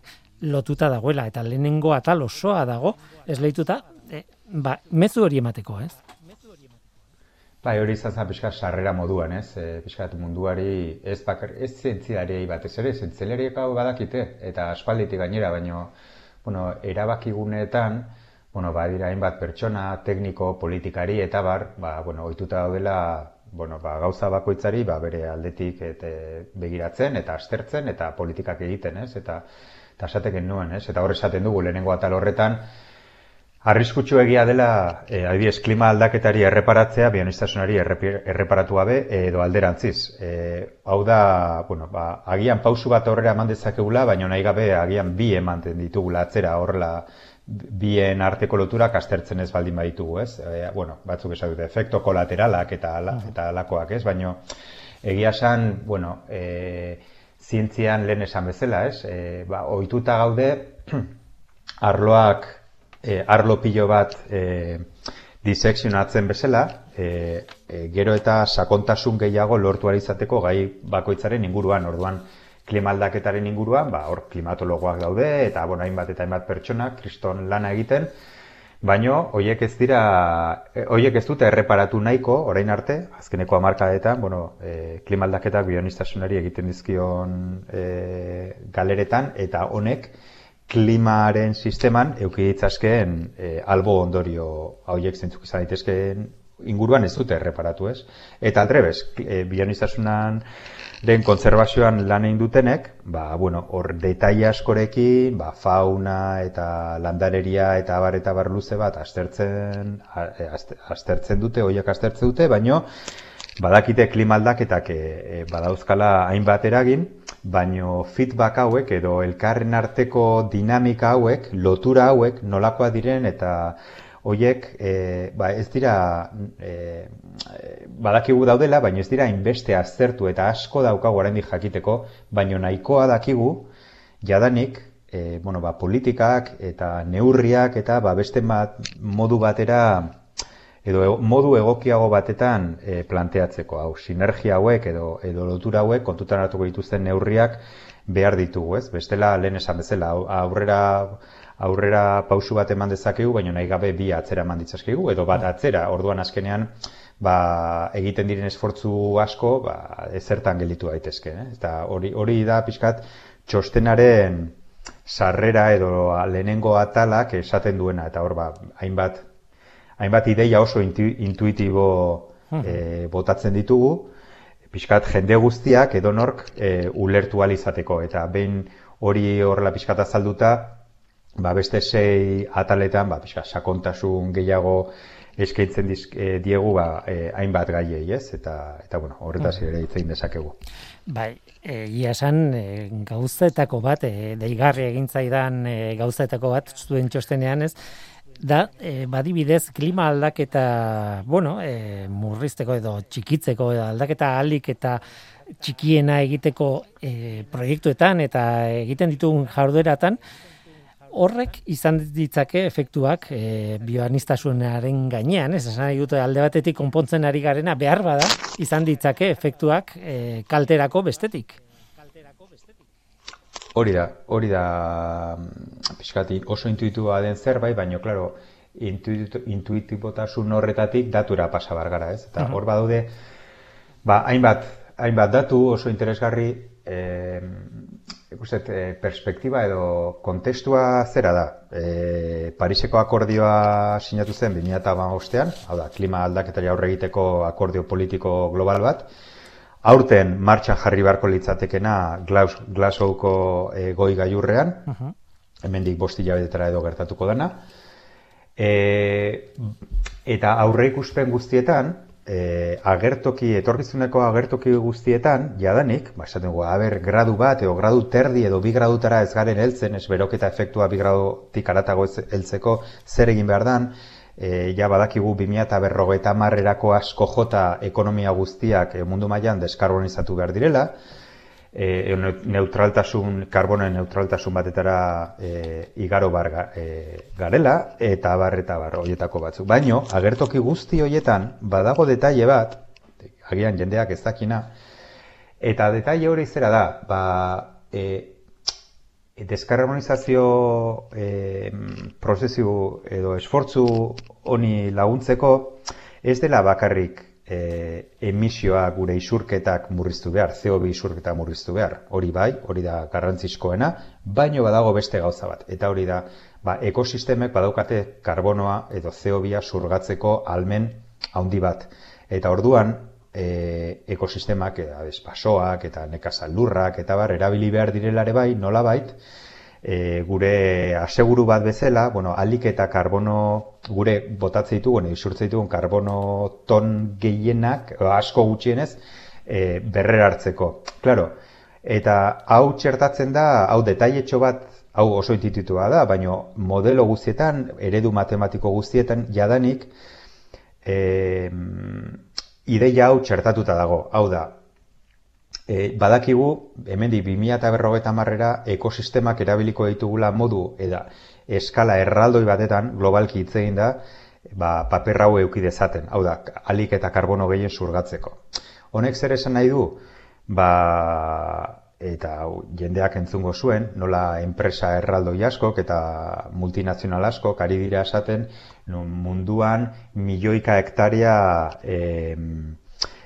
lotuta dagoela, eta lehenengo atal osoa dago, ez lehituta, eh, ba, mezu hori emateko, ez? Bai, hori izan zen pixka sarrera moduan, ez? E, pixka munduari ez bakar, ez zentziari batez ere, zentzeleriak hau badakite, eta aspalditik gainera, baino, bueno, erabakiguneetan, bueno, ba, dira hainbat pertsona, tekniko, politikari, eta bar, ba, bueno, oituta daudela, bueno, ba, gauza bakoitzari, ba, bere aldetik et, begiratzen, eta astertzen, eta politikak egiten, ez? Eta, eta esateken nuen, ez? Eta hor esaten dugu, lehenengo atal horretan, Arriskutsu egia dela, e, adibidez, klima aldaketari erreparatzea, bionistasunari erreparatu gabe, edo alderantziz. E, hau da, bueno, ba, agian pausu bat horrela eman dezakegula, baina nahi gabe agian bi emanten ditugula atzera horrela bien arteko loturak astertzen ez baldin baditugu, ez? E, bueno, batzuk esan dute, efekto kolateralak eta, ala, eta alakoak, ez? Baina egia esan, bueno, e, zientzian lehen esan bezala, ez? E, ba, oituta gaude, arloak e, arlo pilo bat e, disekzionatzen bezala, e, e, gero eta sakontasun gehiago lortu izateko gai bakoitzaren inguruan, orduan klimaldaketaren inguruan, ba, hor klimatologoak daude, eta bueno, hainbat eta hainbat pertsona, kriston lana egiten, Baino, hoiek ez dira, hoiek ez dute erreparatu nahiko, orain arte, azkeneko hamarkadetan, bueno, e, klimaldaketak bionistasunari egiten dizkion e, galeretan, eta honek, klimaren sisteman euki ditzazkeen e, albo ondorio hauek zentzuk izan daitezkeen inguruan ez dute erreparatu ez. Eta aldrebez, e, bionizasunan den kontzervazioan lan egin dutenek, ba, bueno, hor detaile askorekin, ba, fauna eta landareria eta abar eta bar luze bat aztertzen, e, aztertzen dute, hoiak aztertzen dute, baino badakite klimaldaketak e, e, badauzkala hainbat eragin, baino feedback hauek edo elkarren arteko dinamika hauek, lotura hauek nolakoa diren eta hoiek e, ba ez dira e, badakigu daudela, baino ez dira inbeste aztertu eta asko daukagu oraindik jakiteko, baino nahikoa dakigu jadanik e, bueno, ba, politikak eta neurriak eta ba, beste bat, modu batera edo modu egokiago batetan e, planteatzeko hau sinergia hauek edo edo lotura hauek kontutan hartuko dituzten neurriak behar ditugu, ez? Bestela lehen esan bezala aurrera aurrera pausu bat eman dezakegu, baina nahi gabe bi atzera eman ditzakegu edo bat atzera. Orduan azkenean ba, egiten diren esfortzu asko, ba, ezertan gelditu daitezke, eh? Eta hori hori da pixkat txostenaren sarrera edo lehenengo atalak esaten duena eta hor ba hainbat hainbat ideia oso intuitibo e, botatzen ditugu, pixkat jende guztiak edonork e, ulertu izateko eta behin hori horrela pixkat azalduta, ba beste sei ataletan, ba pixkat sakontasun gehiago eskaintzen e, diegu ba, e, hainbat gaiei, ez? Eta, eta bueno, horretaz ere itzein dezakegu. Bai, egia esan e, gauzetako bat, e, deigarri egin zaidan e, gauzetako bat zuen txostenean, ez? Da e, badibidez klima aldaketa bueno e, murrizteko edo txikitzeko edo aldaketa alik eta txikiena egiteko e, proiektuetan eta egiten ditugun jardueratan horrek izan ditzake efektuak e, bioanistasunaren gainean, ez esan dute alde batetik konpontzen ari garena behar bada izan ditzake efektuak e, kalterako bestetik. Hori da, hori da mm, pixkat oso intuitua den zerbait, baina, klaro, intuitu, intuitibotasun horretatik datura pasabar gara, ez? Eta hor badaude, ba, hainbat, hainbat datu oso interesgarri, eh, ikustet, eh, perspektiba edo kontestua zera da. E, Pariseko akordioa sinatu zen 2008an, hau da, klima aldaketari aurre egiteko akordio politiko global bat, aurten martxan jarri beharko litzatekena Glasgowko e, goi gaiurrean, uh hemendik bosti jabetara edo gertatuko dena, E, eta aurre ikusten guztietan, e, agertoki, etorkizuneko agertoki guztietan, jadanik, ba, esaten dugu, haber, gradu bat, edo gradu terdi, edo bi gradutara ez garen heltzen, ez beroketa efektua bi gradutik aratago heltzeko zer egin behar dan, e, ja badakigu 2000 eta berrogeita marrerako asko jota ekonomia guztiak e, mundu mailan deskarbonizatu behar direla, e, neutraltasun, karbonen neutraltasun batetara e, igaro bar e, garela, eta bar eta bar horietako batzuk. Baino, agertoki guzti horietan, badago detaile bat, agian jendeak ez dakina, eta detaile hori zera da, ba, e, deskarbonizazio e, prozesu edo esfortzu honi laguntzeko, ez dela bakarrik e, emisioa gure isurketak murriztu behar, CO2 isurketak murriztu behar. Hori bai, hori da garrantzizkoena, baino badago beste gauza bat. Eta hori da, ba, ekosistemek badaukate karbonoa edo CO2 surgatzeko almen handi bat. Eta orduan, e, ekosistemak, eta basoak, eta nekazal lurrak, eta bar, erabili behar direlare bai, nola bait, e, gure aseguru bat bezala, bueno, alik eta karbono gure botatze ditu, bueno, isurtze ditugun karbono ton gehienak, asko gutxienez, e, berrer hartzeko. Claro, eta hau txertatzen da, hau detailetxo bat, hau oso intitutua da, baina modelo guztietan, eredu matematiko guztietan, jadanik, e, ideia hau txertatuta dago. Hau da, E, badakigu, hemendik 2000 eta berrogeta marrera, ekosistemak erabiliko ditugula modu, eda, eskala erraldoi batetan, globalki hitz egin da, ba, paper hau euki dezaten, hau da, alik eta karbono gehien surgatzeko. Honek zer esan nahi du, ba, eta jendeak entzungo zuen, nola enpresa erraldoi askok eta multinazional askok ari dira esaten, munduan milioika hektaria eh,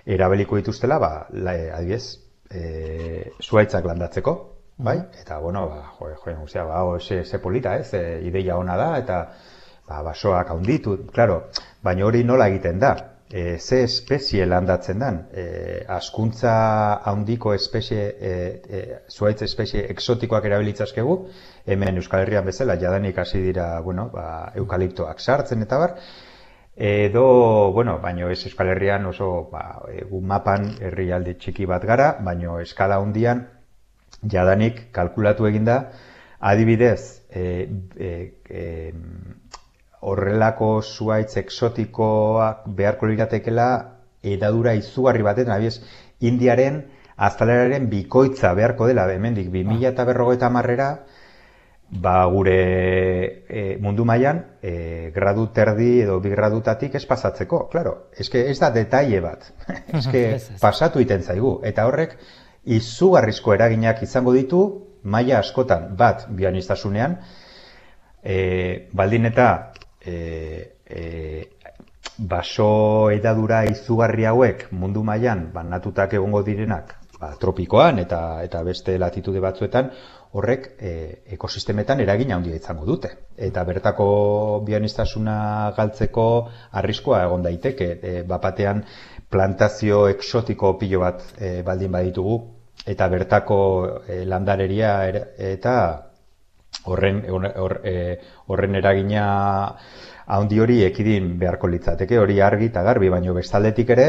erabiliko dituztela, ba, la, adibidez, e, zuaitzak landatzeko, bai? Eta, bueno, ba, jo, jo, jo, ba, o, se, se polita, ez, e, ideia ona da, eta ba, basoak haunditu, claro, baina hori nola egiten da, e, ze espezie landatzen dan, e, askuntza handiko espezie, e, e, zuaitz espezie eksotikoak erabilitzazkegu, hemen Euskal Herrian bezala, jadanik hasi dira, bueno, ba, eukaliptoak sartzen eta bar, edo, bueno, baino ez Euskal Herrian oso, ba, egun mapan herrialde txiki bat gara, baino eskala hundian jadanik kalkulatu eginda, adibidez, e, e, e, horrelako zuaitz eksotikoak beharko liratekela edadura izugarri batetan, abiez, Indiaren aztaleraren bikoitza beharko dela, hemendik 2000 eta berrogeita marrera, ba gure e, mundu mailan e, gradu terdi edo bi gradutatik ez pasatzeko, claro, eske ez da detaile bat. eske pasatu iten zaigu. Eta horrek izugarrizko eraginak izango ditu maila askotan. Bat bianistasunean e, baldin eta e, e, baso edadura izugarri hauek mundu mailan banatutak egongo direnak ba, tropikoan eta eta beste latitude batzuetan horrek e, ekosistemetan eragina handia izango dute. Eta bertako bionistasuna galtzeko arriskoa egon daiteke, e, bapatean plantazio eksotiko pilo bat e, baldin baditugu, eta bertako e, landareria eta horren, hor, e, horren eragina handi hori ekidin beharko litzateke, hori argi eta garbi, baino bestaldetik ere,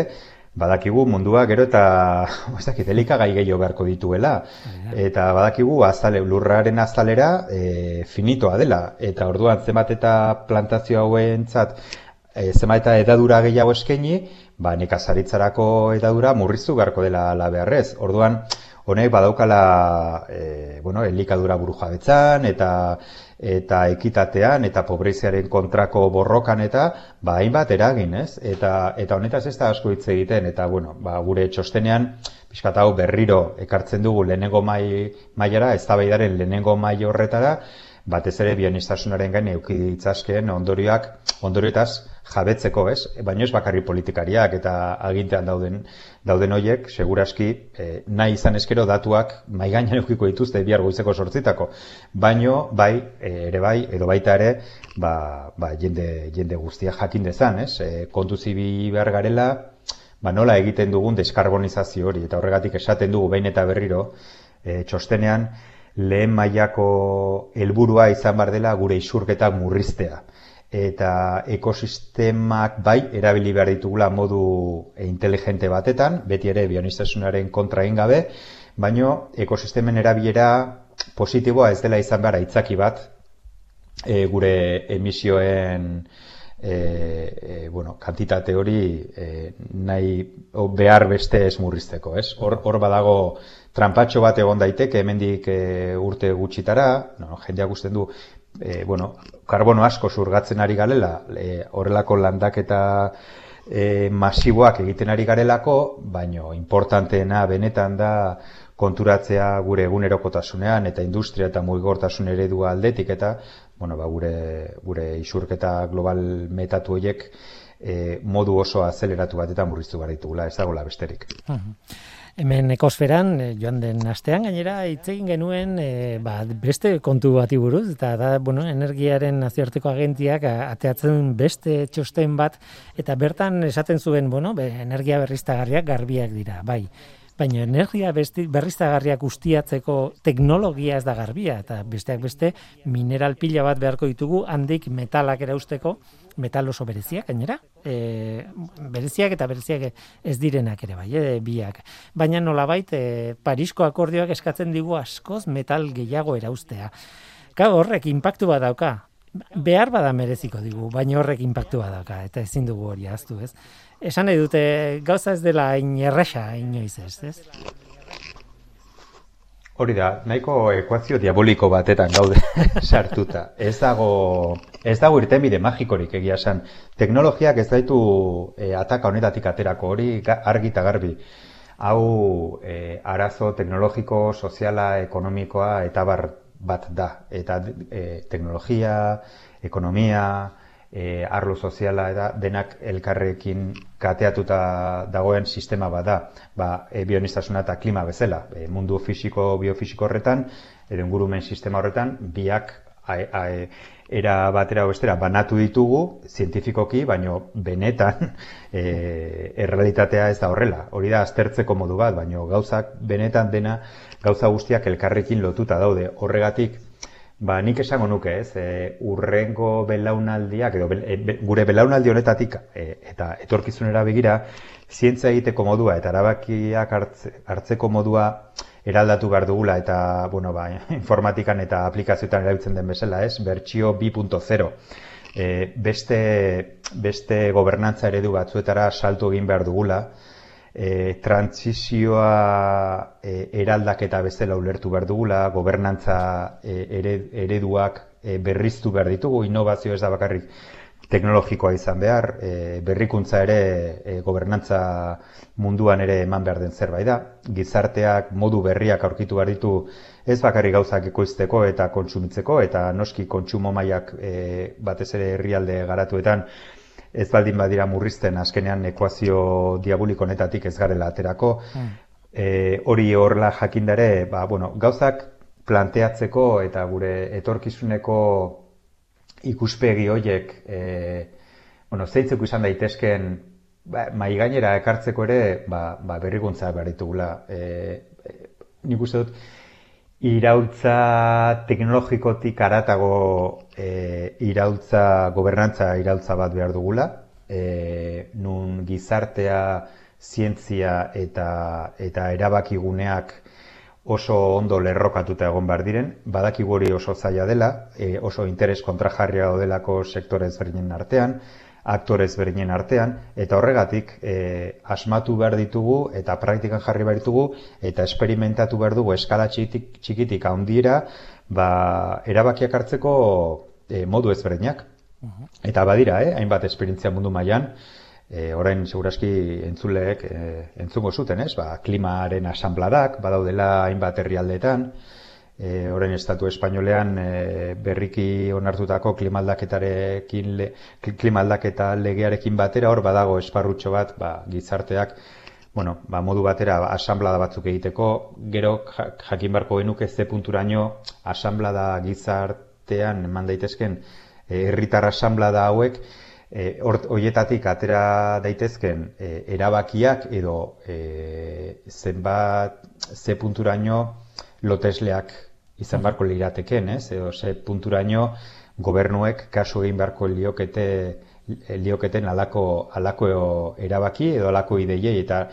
badakigu mundua gero eta ez dakit elikagai gehiago beharko dituela. Eta badakigu azale lurraren azalera e, finitoa dela. Eta orduan zenbat eta plantazio hauentzat e, zenbat eta edadura gehiago eskaini ba nekazaritzarako edadura murriztu beharko dela la beharrez. Orduan honek badaukala e, bueno elikadura burujabetzan eta eta ekitatean eta pobreziaren kontrako borrokan eta ba hainbat eragin, ez? Eta eta honetaz ez da asko hitz egiten eta bueno, ba, gure txostenean pixkat hau berriro ekartzen dugu lehenengo mai mailara, eztabaidaren lehenengo mai horretara, batez ere bionistasunaren gain eduki ditzazkeen ondorioak ondorioetaz jabetzeko, ez? Baino ez bakarri politikariak eta agintean dauden dauden hoiek segurazki eh, nahi izan eskero datuak mai gainean edukiko dituzte bihar goizeko sortzitako. Baino bai eh, ere bai edo baita ere ba, ba jende jende guztia jakin dezan, ez? E, kontu zibi behar garela ba nola egiten dugun deskarbonizazio hori eta horregatik esaten dugu behin eta berriro e, txostenean lehen mailako helburua izan bar dela gure isurketa murriztea eta ekosistemak bai erabili behar ditugula modu inteligente batetan, beti ere bionistasunaren kontra egin gabe, baino ekosistemen erabilera positiboa ez dela izan behar aitzaki bat e, gure emisioen e, e, bueno, kantitate hori e, nahi o, behar beste ez murrizteko, ez? Hor, hor badago trampatxo bat egon daiteke hemendik e, urte gutxitara, no, jendeak usten du, e, bueno, karbono asko zurgatzen ari galela, e, horrelako landaketa e, masiboak egiten ari garelako, baino importanteena benetan da konturatzea gure egunerokotasunean eta industria eta mugikortasun eredua aldetik eta bueno, ba, gure, gure isurketa global metatu horiek e, modu oso azeleratu bat eta murriztu gara ditugula, ez dagoela besterik. Hemen ekosferan, eh, joan den astean, gainera, hitz egin genuen e, ba, beste kontu bati buruz, eta da, bueno, energiaren nazioarteko agentiak ateatzen beste txosten bat, eta bertan esaten zuen, bueno, be, energia berriztagarriak garbiak dira, bai. Baina energia berriztagarriak ustiatzeko teknologia ez da garbia, eta besteak beste mineral pila bat beharko ditugu handik metalak erausteko, metal oso bereziak, gainera, e, bereziak eta bereziak ez direnak ere bai, e, biak. Baina nolabait, e, Parisko akordioak eskatzen digu askoz metal gehiago eraustea. Ka horrek inpaktu bat dauka, behar bada mereziko digu, baina horrek inpaktu bat dauka, eta ezin dugu hori aztu, ez? Esan nahi dute, gauza ez dela hain erresa, inoiz ez, ez? Hori da, nahiko ekuazio diaboliko batetan gaude sartuta. Ez dago, ez dago irtenbide magikorik egia esan. Teknologiak ez daitu e, ataka honetatik aterako hori argi eta garbi. Hau e, arazo teknologiko, soziala, ekonomikoa eta bar bat da. Eta e, teknologia, ekonomia, e, arlo soziala eta denak elkarrekin kateatuta dagoen sistema bat da, ba, e, bionistasuna eta klima bezala. E, mundu fisiko, biofisiko horretan, edo ingurumen sistema horretan, biak a, a, era batera bestera banatu ditugu, zientifikoki, baino benetan e, errealitatea ez da horrela. Hori da, aztertzeko modu bat, baino gauzak benetan dena, gauza guztiak elkarrekin lotuta daude. Horregatik, Ba, nik esango nuke, ez, e, urrengo belaunaldiak, edo e, gure belaunaldi honetatik e, eta etorkizunera begira, zientzia egiteko modua eta erabakiak hartzeko modua eraldatu behar dugula eta, bueno, ba, informatikan eta aplikazioetan erabiltzen den bezala, ez, bertsio 2.0. E, beste, beste gobernantza eredu batzuetara saltu egin behar dugula, e, transizioa e, eraldaketa bezala ulertu behar dugula, gobernantza e, ereduak e, berriztu behar ditugu, innovazio ez da bakarrik teknologikoa izan behar, e, berrikuntza ere e, gobernantza munduan ere eman behar den zerbait da. Gizarteak modu berriak aurkitu behar ditu ez bakarrik gauzak ekoizteko eta kontsumitzeko, eta noski kontsumo mailak e, batez ere herrialde garatuetan ez baldin badira murrizten azkenean ekuazio diaboliko honetatik ez garela aterako. Mm. E, hori horrela jakindare, ba, bueno, gauzak planteatzeko eta gure etorkizuneko ikuspegi hoiek e, bueno, zeitzeko izan daitezken ba, mai gainera ekartzeko ere ba, ba berrikuntza behar ditugula. E, e, nik uste dut, iraultza teknologikotik aratago e, iraultza, gobernantza iraultza bat behar dugula, e, nun gizartea, zientzia eta, eta erabakiguneak oso ondo lerrokatuta egon behar diren, badakigu hori oso zaila dela, e, oso interes kontrajarria delako sektore ezberdinen artean, aktore ezberdinen artean, eta horregatik e, asmatu behar ditugu eta praktikan jarri behar ditugu eta esperimentatu behar dugu eskala txikitik, txikitik handiera ba, erabakiak hartzeko e, modu ezberdinak. Eta badira, eh, hainbat esperientzia mundu mailan, e, orain seguraski entzuleek e, entzungo zuten, ez? Ba, klimaren asambladak badaudela hainbat herrialdeetan, e, orain estatu espainolean e, berriki onartutako klimaldaketarekin le, klimaldaketa legearekin batera hor badago esparrutxo bat ba, gizarteak bueno, ba, modu batera asamblada batzuk egiteko. Gero jakin barko genuke ze punturaino asamblada gizartean eman daitezken e, herritar asamblada hauek e, hoietatik atera daitezken e, erabakiak edo e, zenbat ze punturaino lotesleak izan barko lirateken, ez? Edo ze punturaino gobernuek kasu egin beharko liokete lioketen alako, alako erabaki edo alako ideiei eta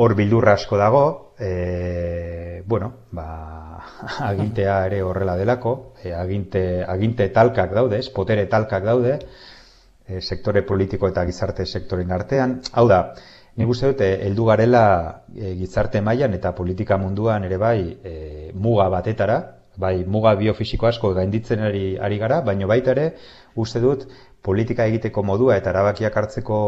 hor bildurra asko dago e, bueno, ba, agintea ere horrela delako e, aginte, aginte talkak daude, ez? potere talkak daude e, sektore politiko eta gizarte sektoren artean hau da, Nik uste dute, heldu garela e, gizarte mailan eta politika munduan ere bai e, muga batetara, bai muga biofisiko asko gainditzen ari, ari gara, baina baita ere uste dut politika egiteko modua eta erabakiak hartzeko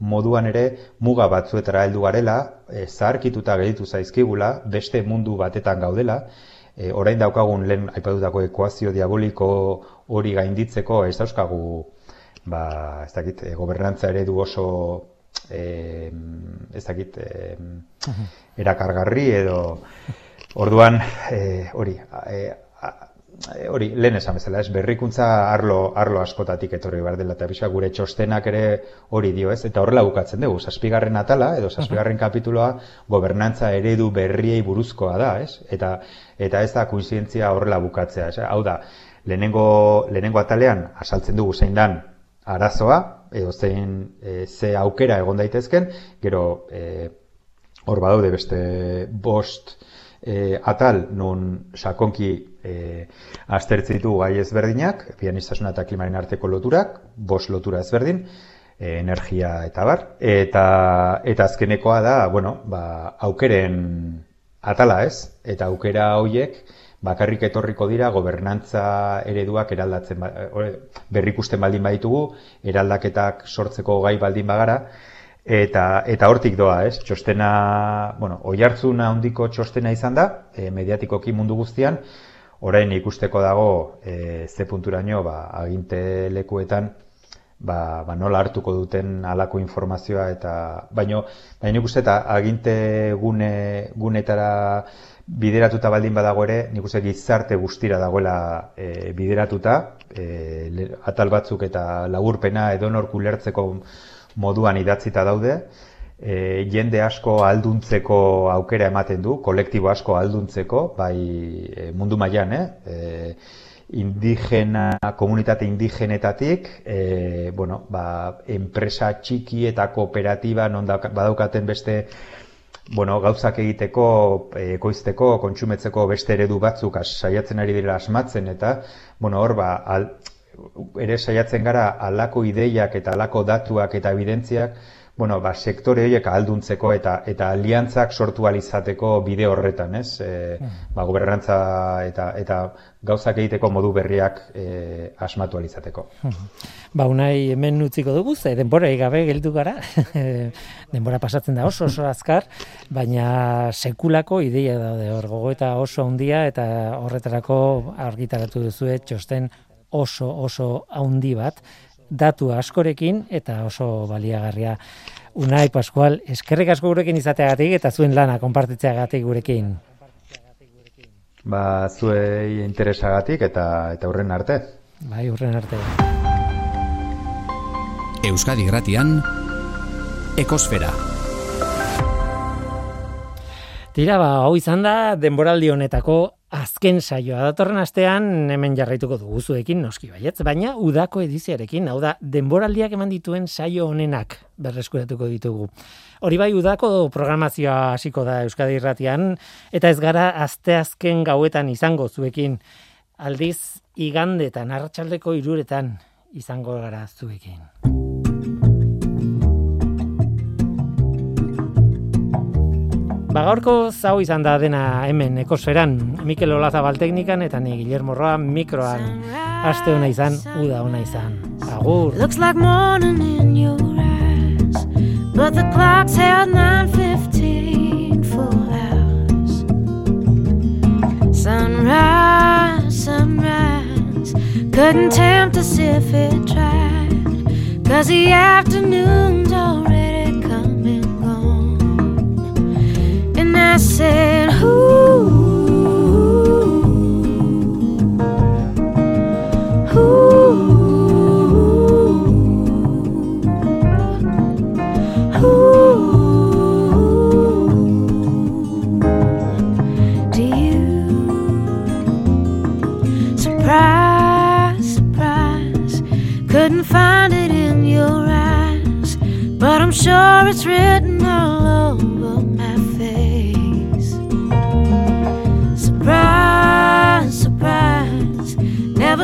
moduan ere muga batzuetara heldu garela, e, zaharkituta gelditu zaizkigula, beste mundu batetan gaudela, e, orain daukagun lehen aipatutako ekuazio diaboliko hori gainditzeko ez dauzkagu ba, ez dakit, gobernantza eredu oso eh, ez dakit eh, erakargarri edo orduan eh, hori eh, hori lehen esan bezala, ez berrikuntza arlo, arlo askotatik etorri behar dela, eta bisa gure txostenak ere hori dio, ez? Eta horrela bukatzen dugu, zazpigarren atala, edo zazpigarren kapituloa, gobernantza eredu berriei buruzkoa da, ez? Eta, eta ez da koinzientzia horrela bukatzea, ez? Hau da, lehenengo, lehenengo atalean, asaltzen dugu zein dan arazoa, edo zein e, ze aukera egon daitezken, gero e, hor badaude beste bost e, atal non sakonki e, aztertzitu gai ezberdinak, pianistasuna eta klimaren arteko loturak, bost lotura ezberdin, e, energia eta bar, eta, eta azkenekoa da, bueno, ba, aukeren atala ez, eta aukera horiek, bakarrik etorriko dira gobernantza ereduak eraldatzen ba, berrikusten baldin baditugu, eraldaketak sortzeko gai baldin bagara eta eta hortik doa, ez? Txostena, bueno, oihartzuna handiko txostena izan da, e, mediatikoki mundu guztian, orain ikusteko dago e, ze punturaino ba aginte lekuetan ba, ba nola hartuko duten halako informazioa eta baino baina ikuste eta aginte gune gunetara bideratuta baldin badago ere, nik uste gizarte guztira dagoela e, bideratuta, e, atal batzuk eta laburpena edo norku lertzeko moduan idatzita daude, e, jende asko alduntzeko aukera ematen du, kolektibo asko alduntzeko, bai e, mundu mailan, eh? E, indigena, komunitate indigenetatik, e, bueno, ba, enpresa txiki eta kooperatiba non badaukaten beste bueno, gauzak egiteko, ekoizteko, kontsumetzeko beste eredu batzuk saiatzen ari dira asmatzen eta bueno, hor ba, al, ere saiatzen gara alako ideiak eta alako datuak eta evidentziak bueno, ba, sektore horiek alduntzeko eta eta aliantzak sortu alizateko bide horretan, ez? E, ba, gobernantza eta, eta gauzak egiteko modu berriak e, asmatu alizateko. Ba, unai hemen utziko dugu, ze denbora gabe geldu gara, denbora pasatzen da oso oso azkar, baina sekulako ideia daude hor gogo eta oso handia eta horretarako argitaratu duzu txosten oso oso handi bat, datu askorekin eta oso baliagarria. Unai Pascual, eskerrik asko gurekin izateagatik eta zuen lana konpartitzeagatik gurekin. Ba, zuei interesagatik eta eta urren arte. Bai, urren arte. Euskadi Gratian Ekosfera. Tira ba, hau izan da denboraldi honetako azken saioa datorren astean hemen jarraituko dugu zuekin noski baietz, baina udako ediziarekin, hau da, denboraldiak eman dituen saio honenak berreskuratuko ditugu. Hori bai udako programazioa hasiko da Euskadi Irratian eta ez gara asteazken gauetan izango zuekin aldiz igandetan arratsaldeko iruretan izango gara zuekin. Ba gaurko zau izan da dena hemen ekosferan, Mikel Olazabal teknikan eta ni Guillermo Roa mikroan. Aste ona izan, uda ona izan. Agur. Looks like morning in your eyes But the clock's held 9.15 for hours Sunrise, sunrise Couldn't tempt us if it tried Cause the afternoon's already I said, ooh Do you surprise, surprise? Couldn't find it in your eyes, but I'm sure it's written all over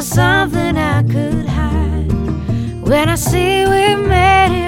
never something I could hide. When I see we made it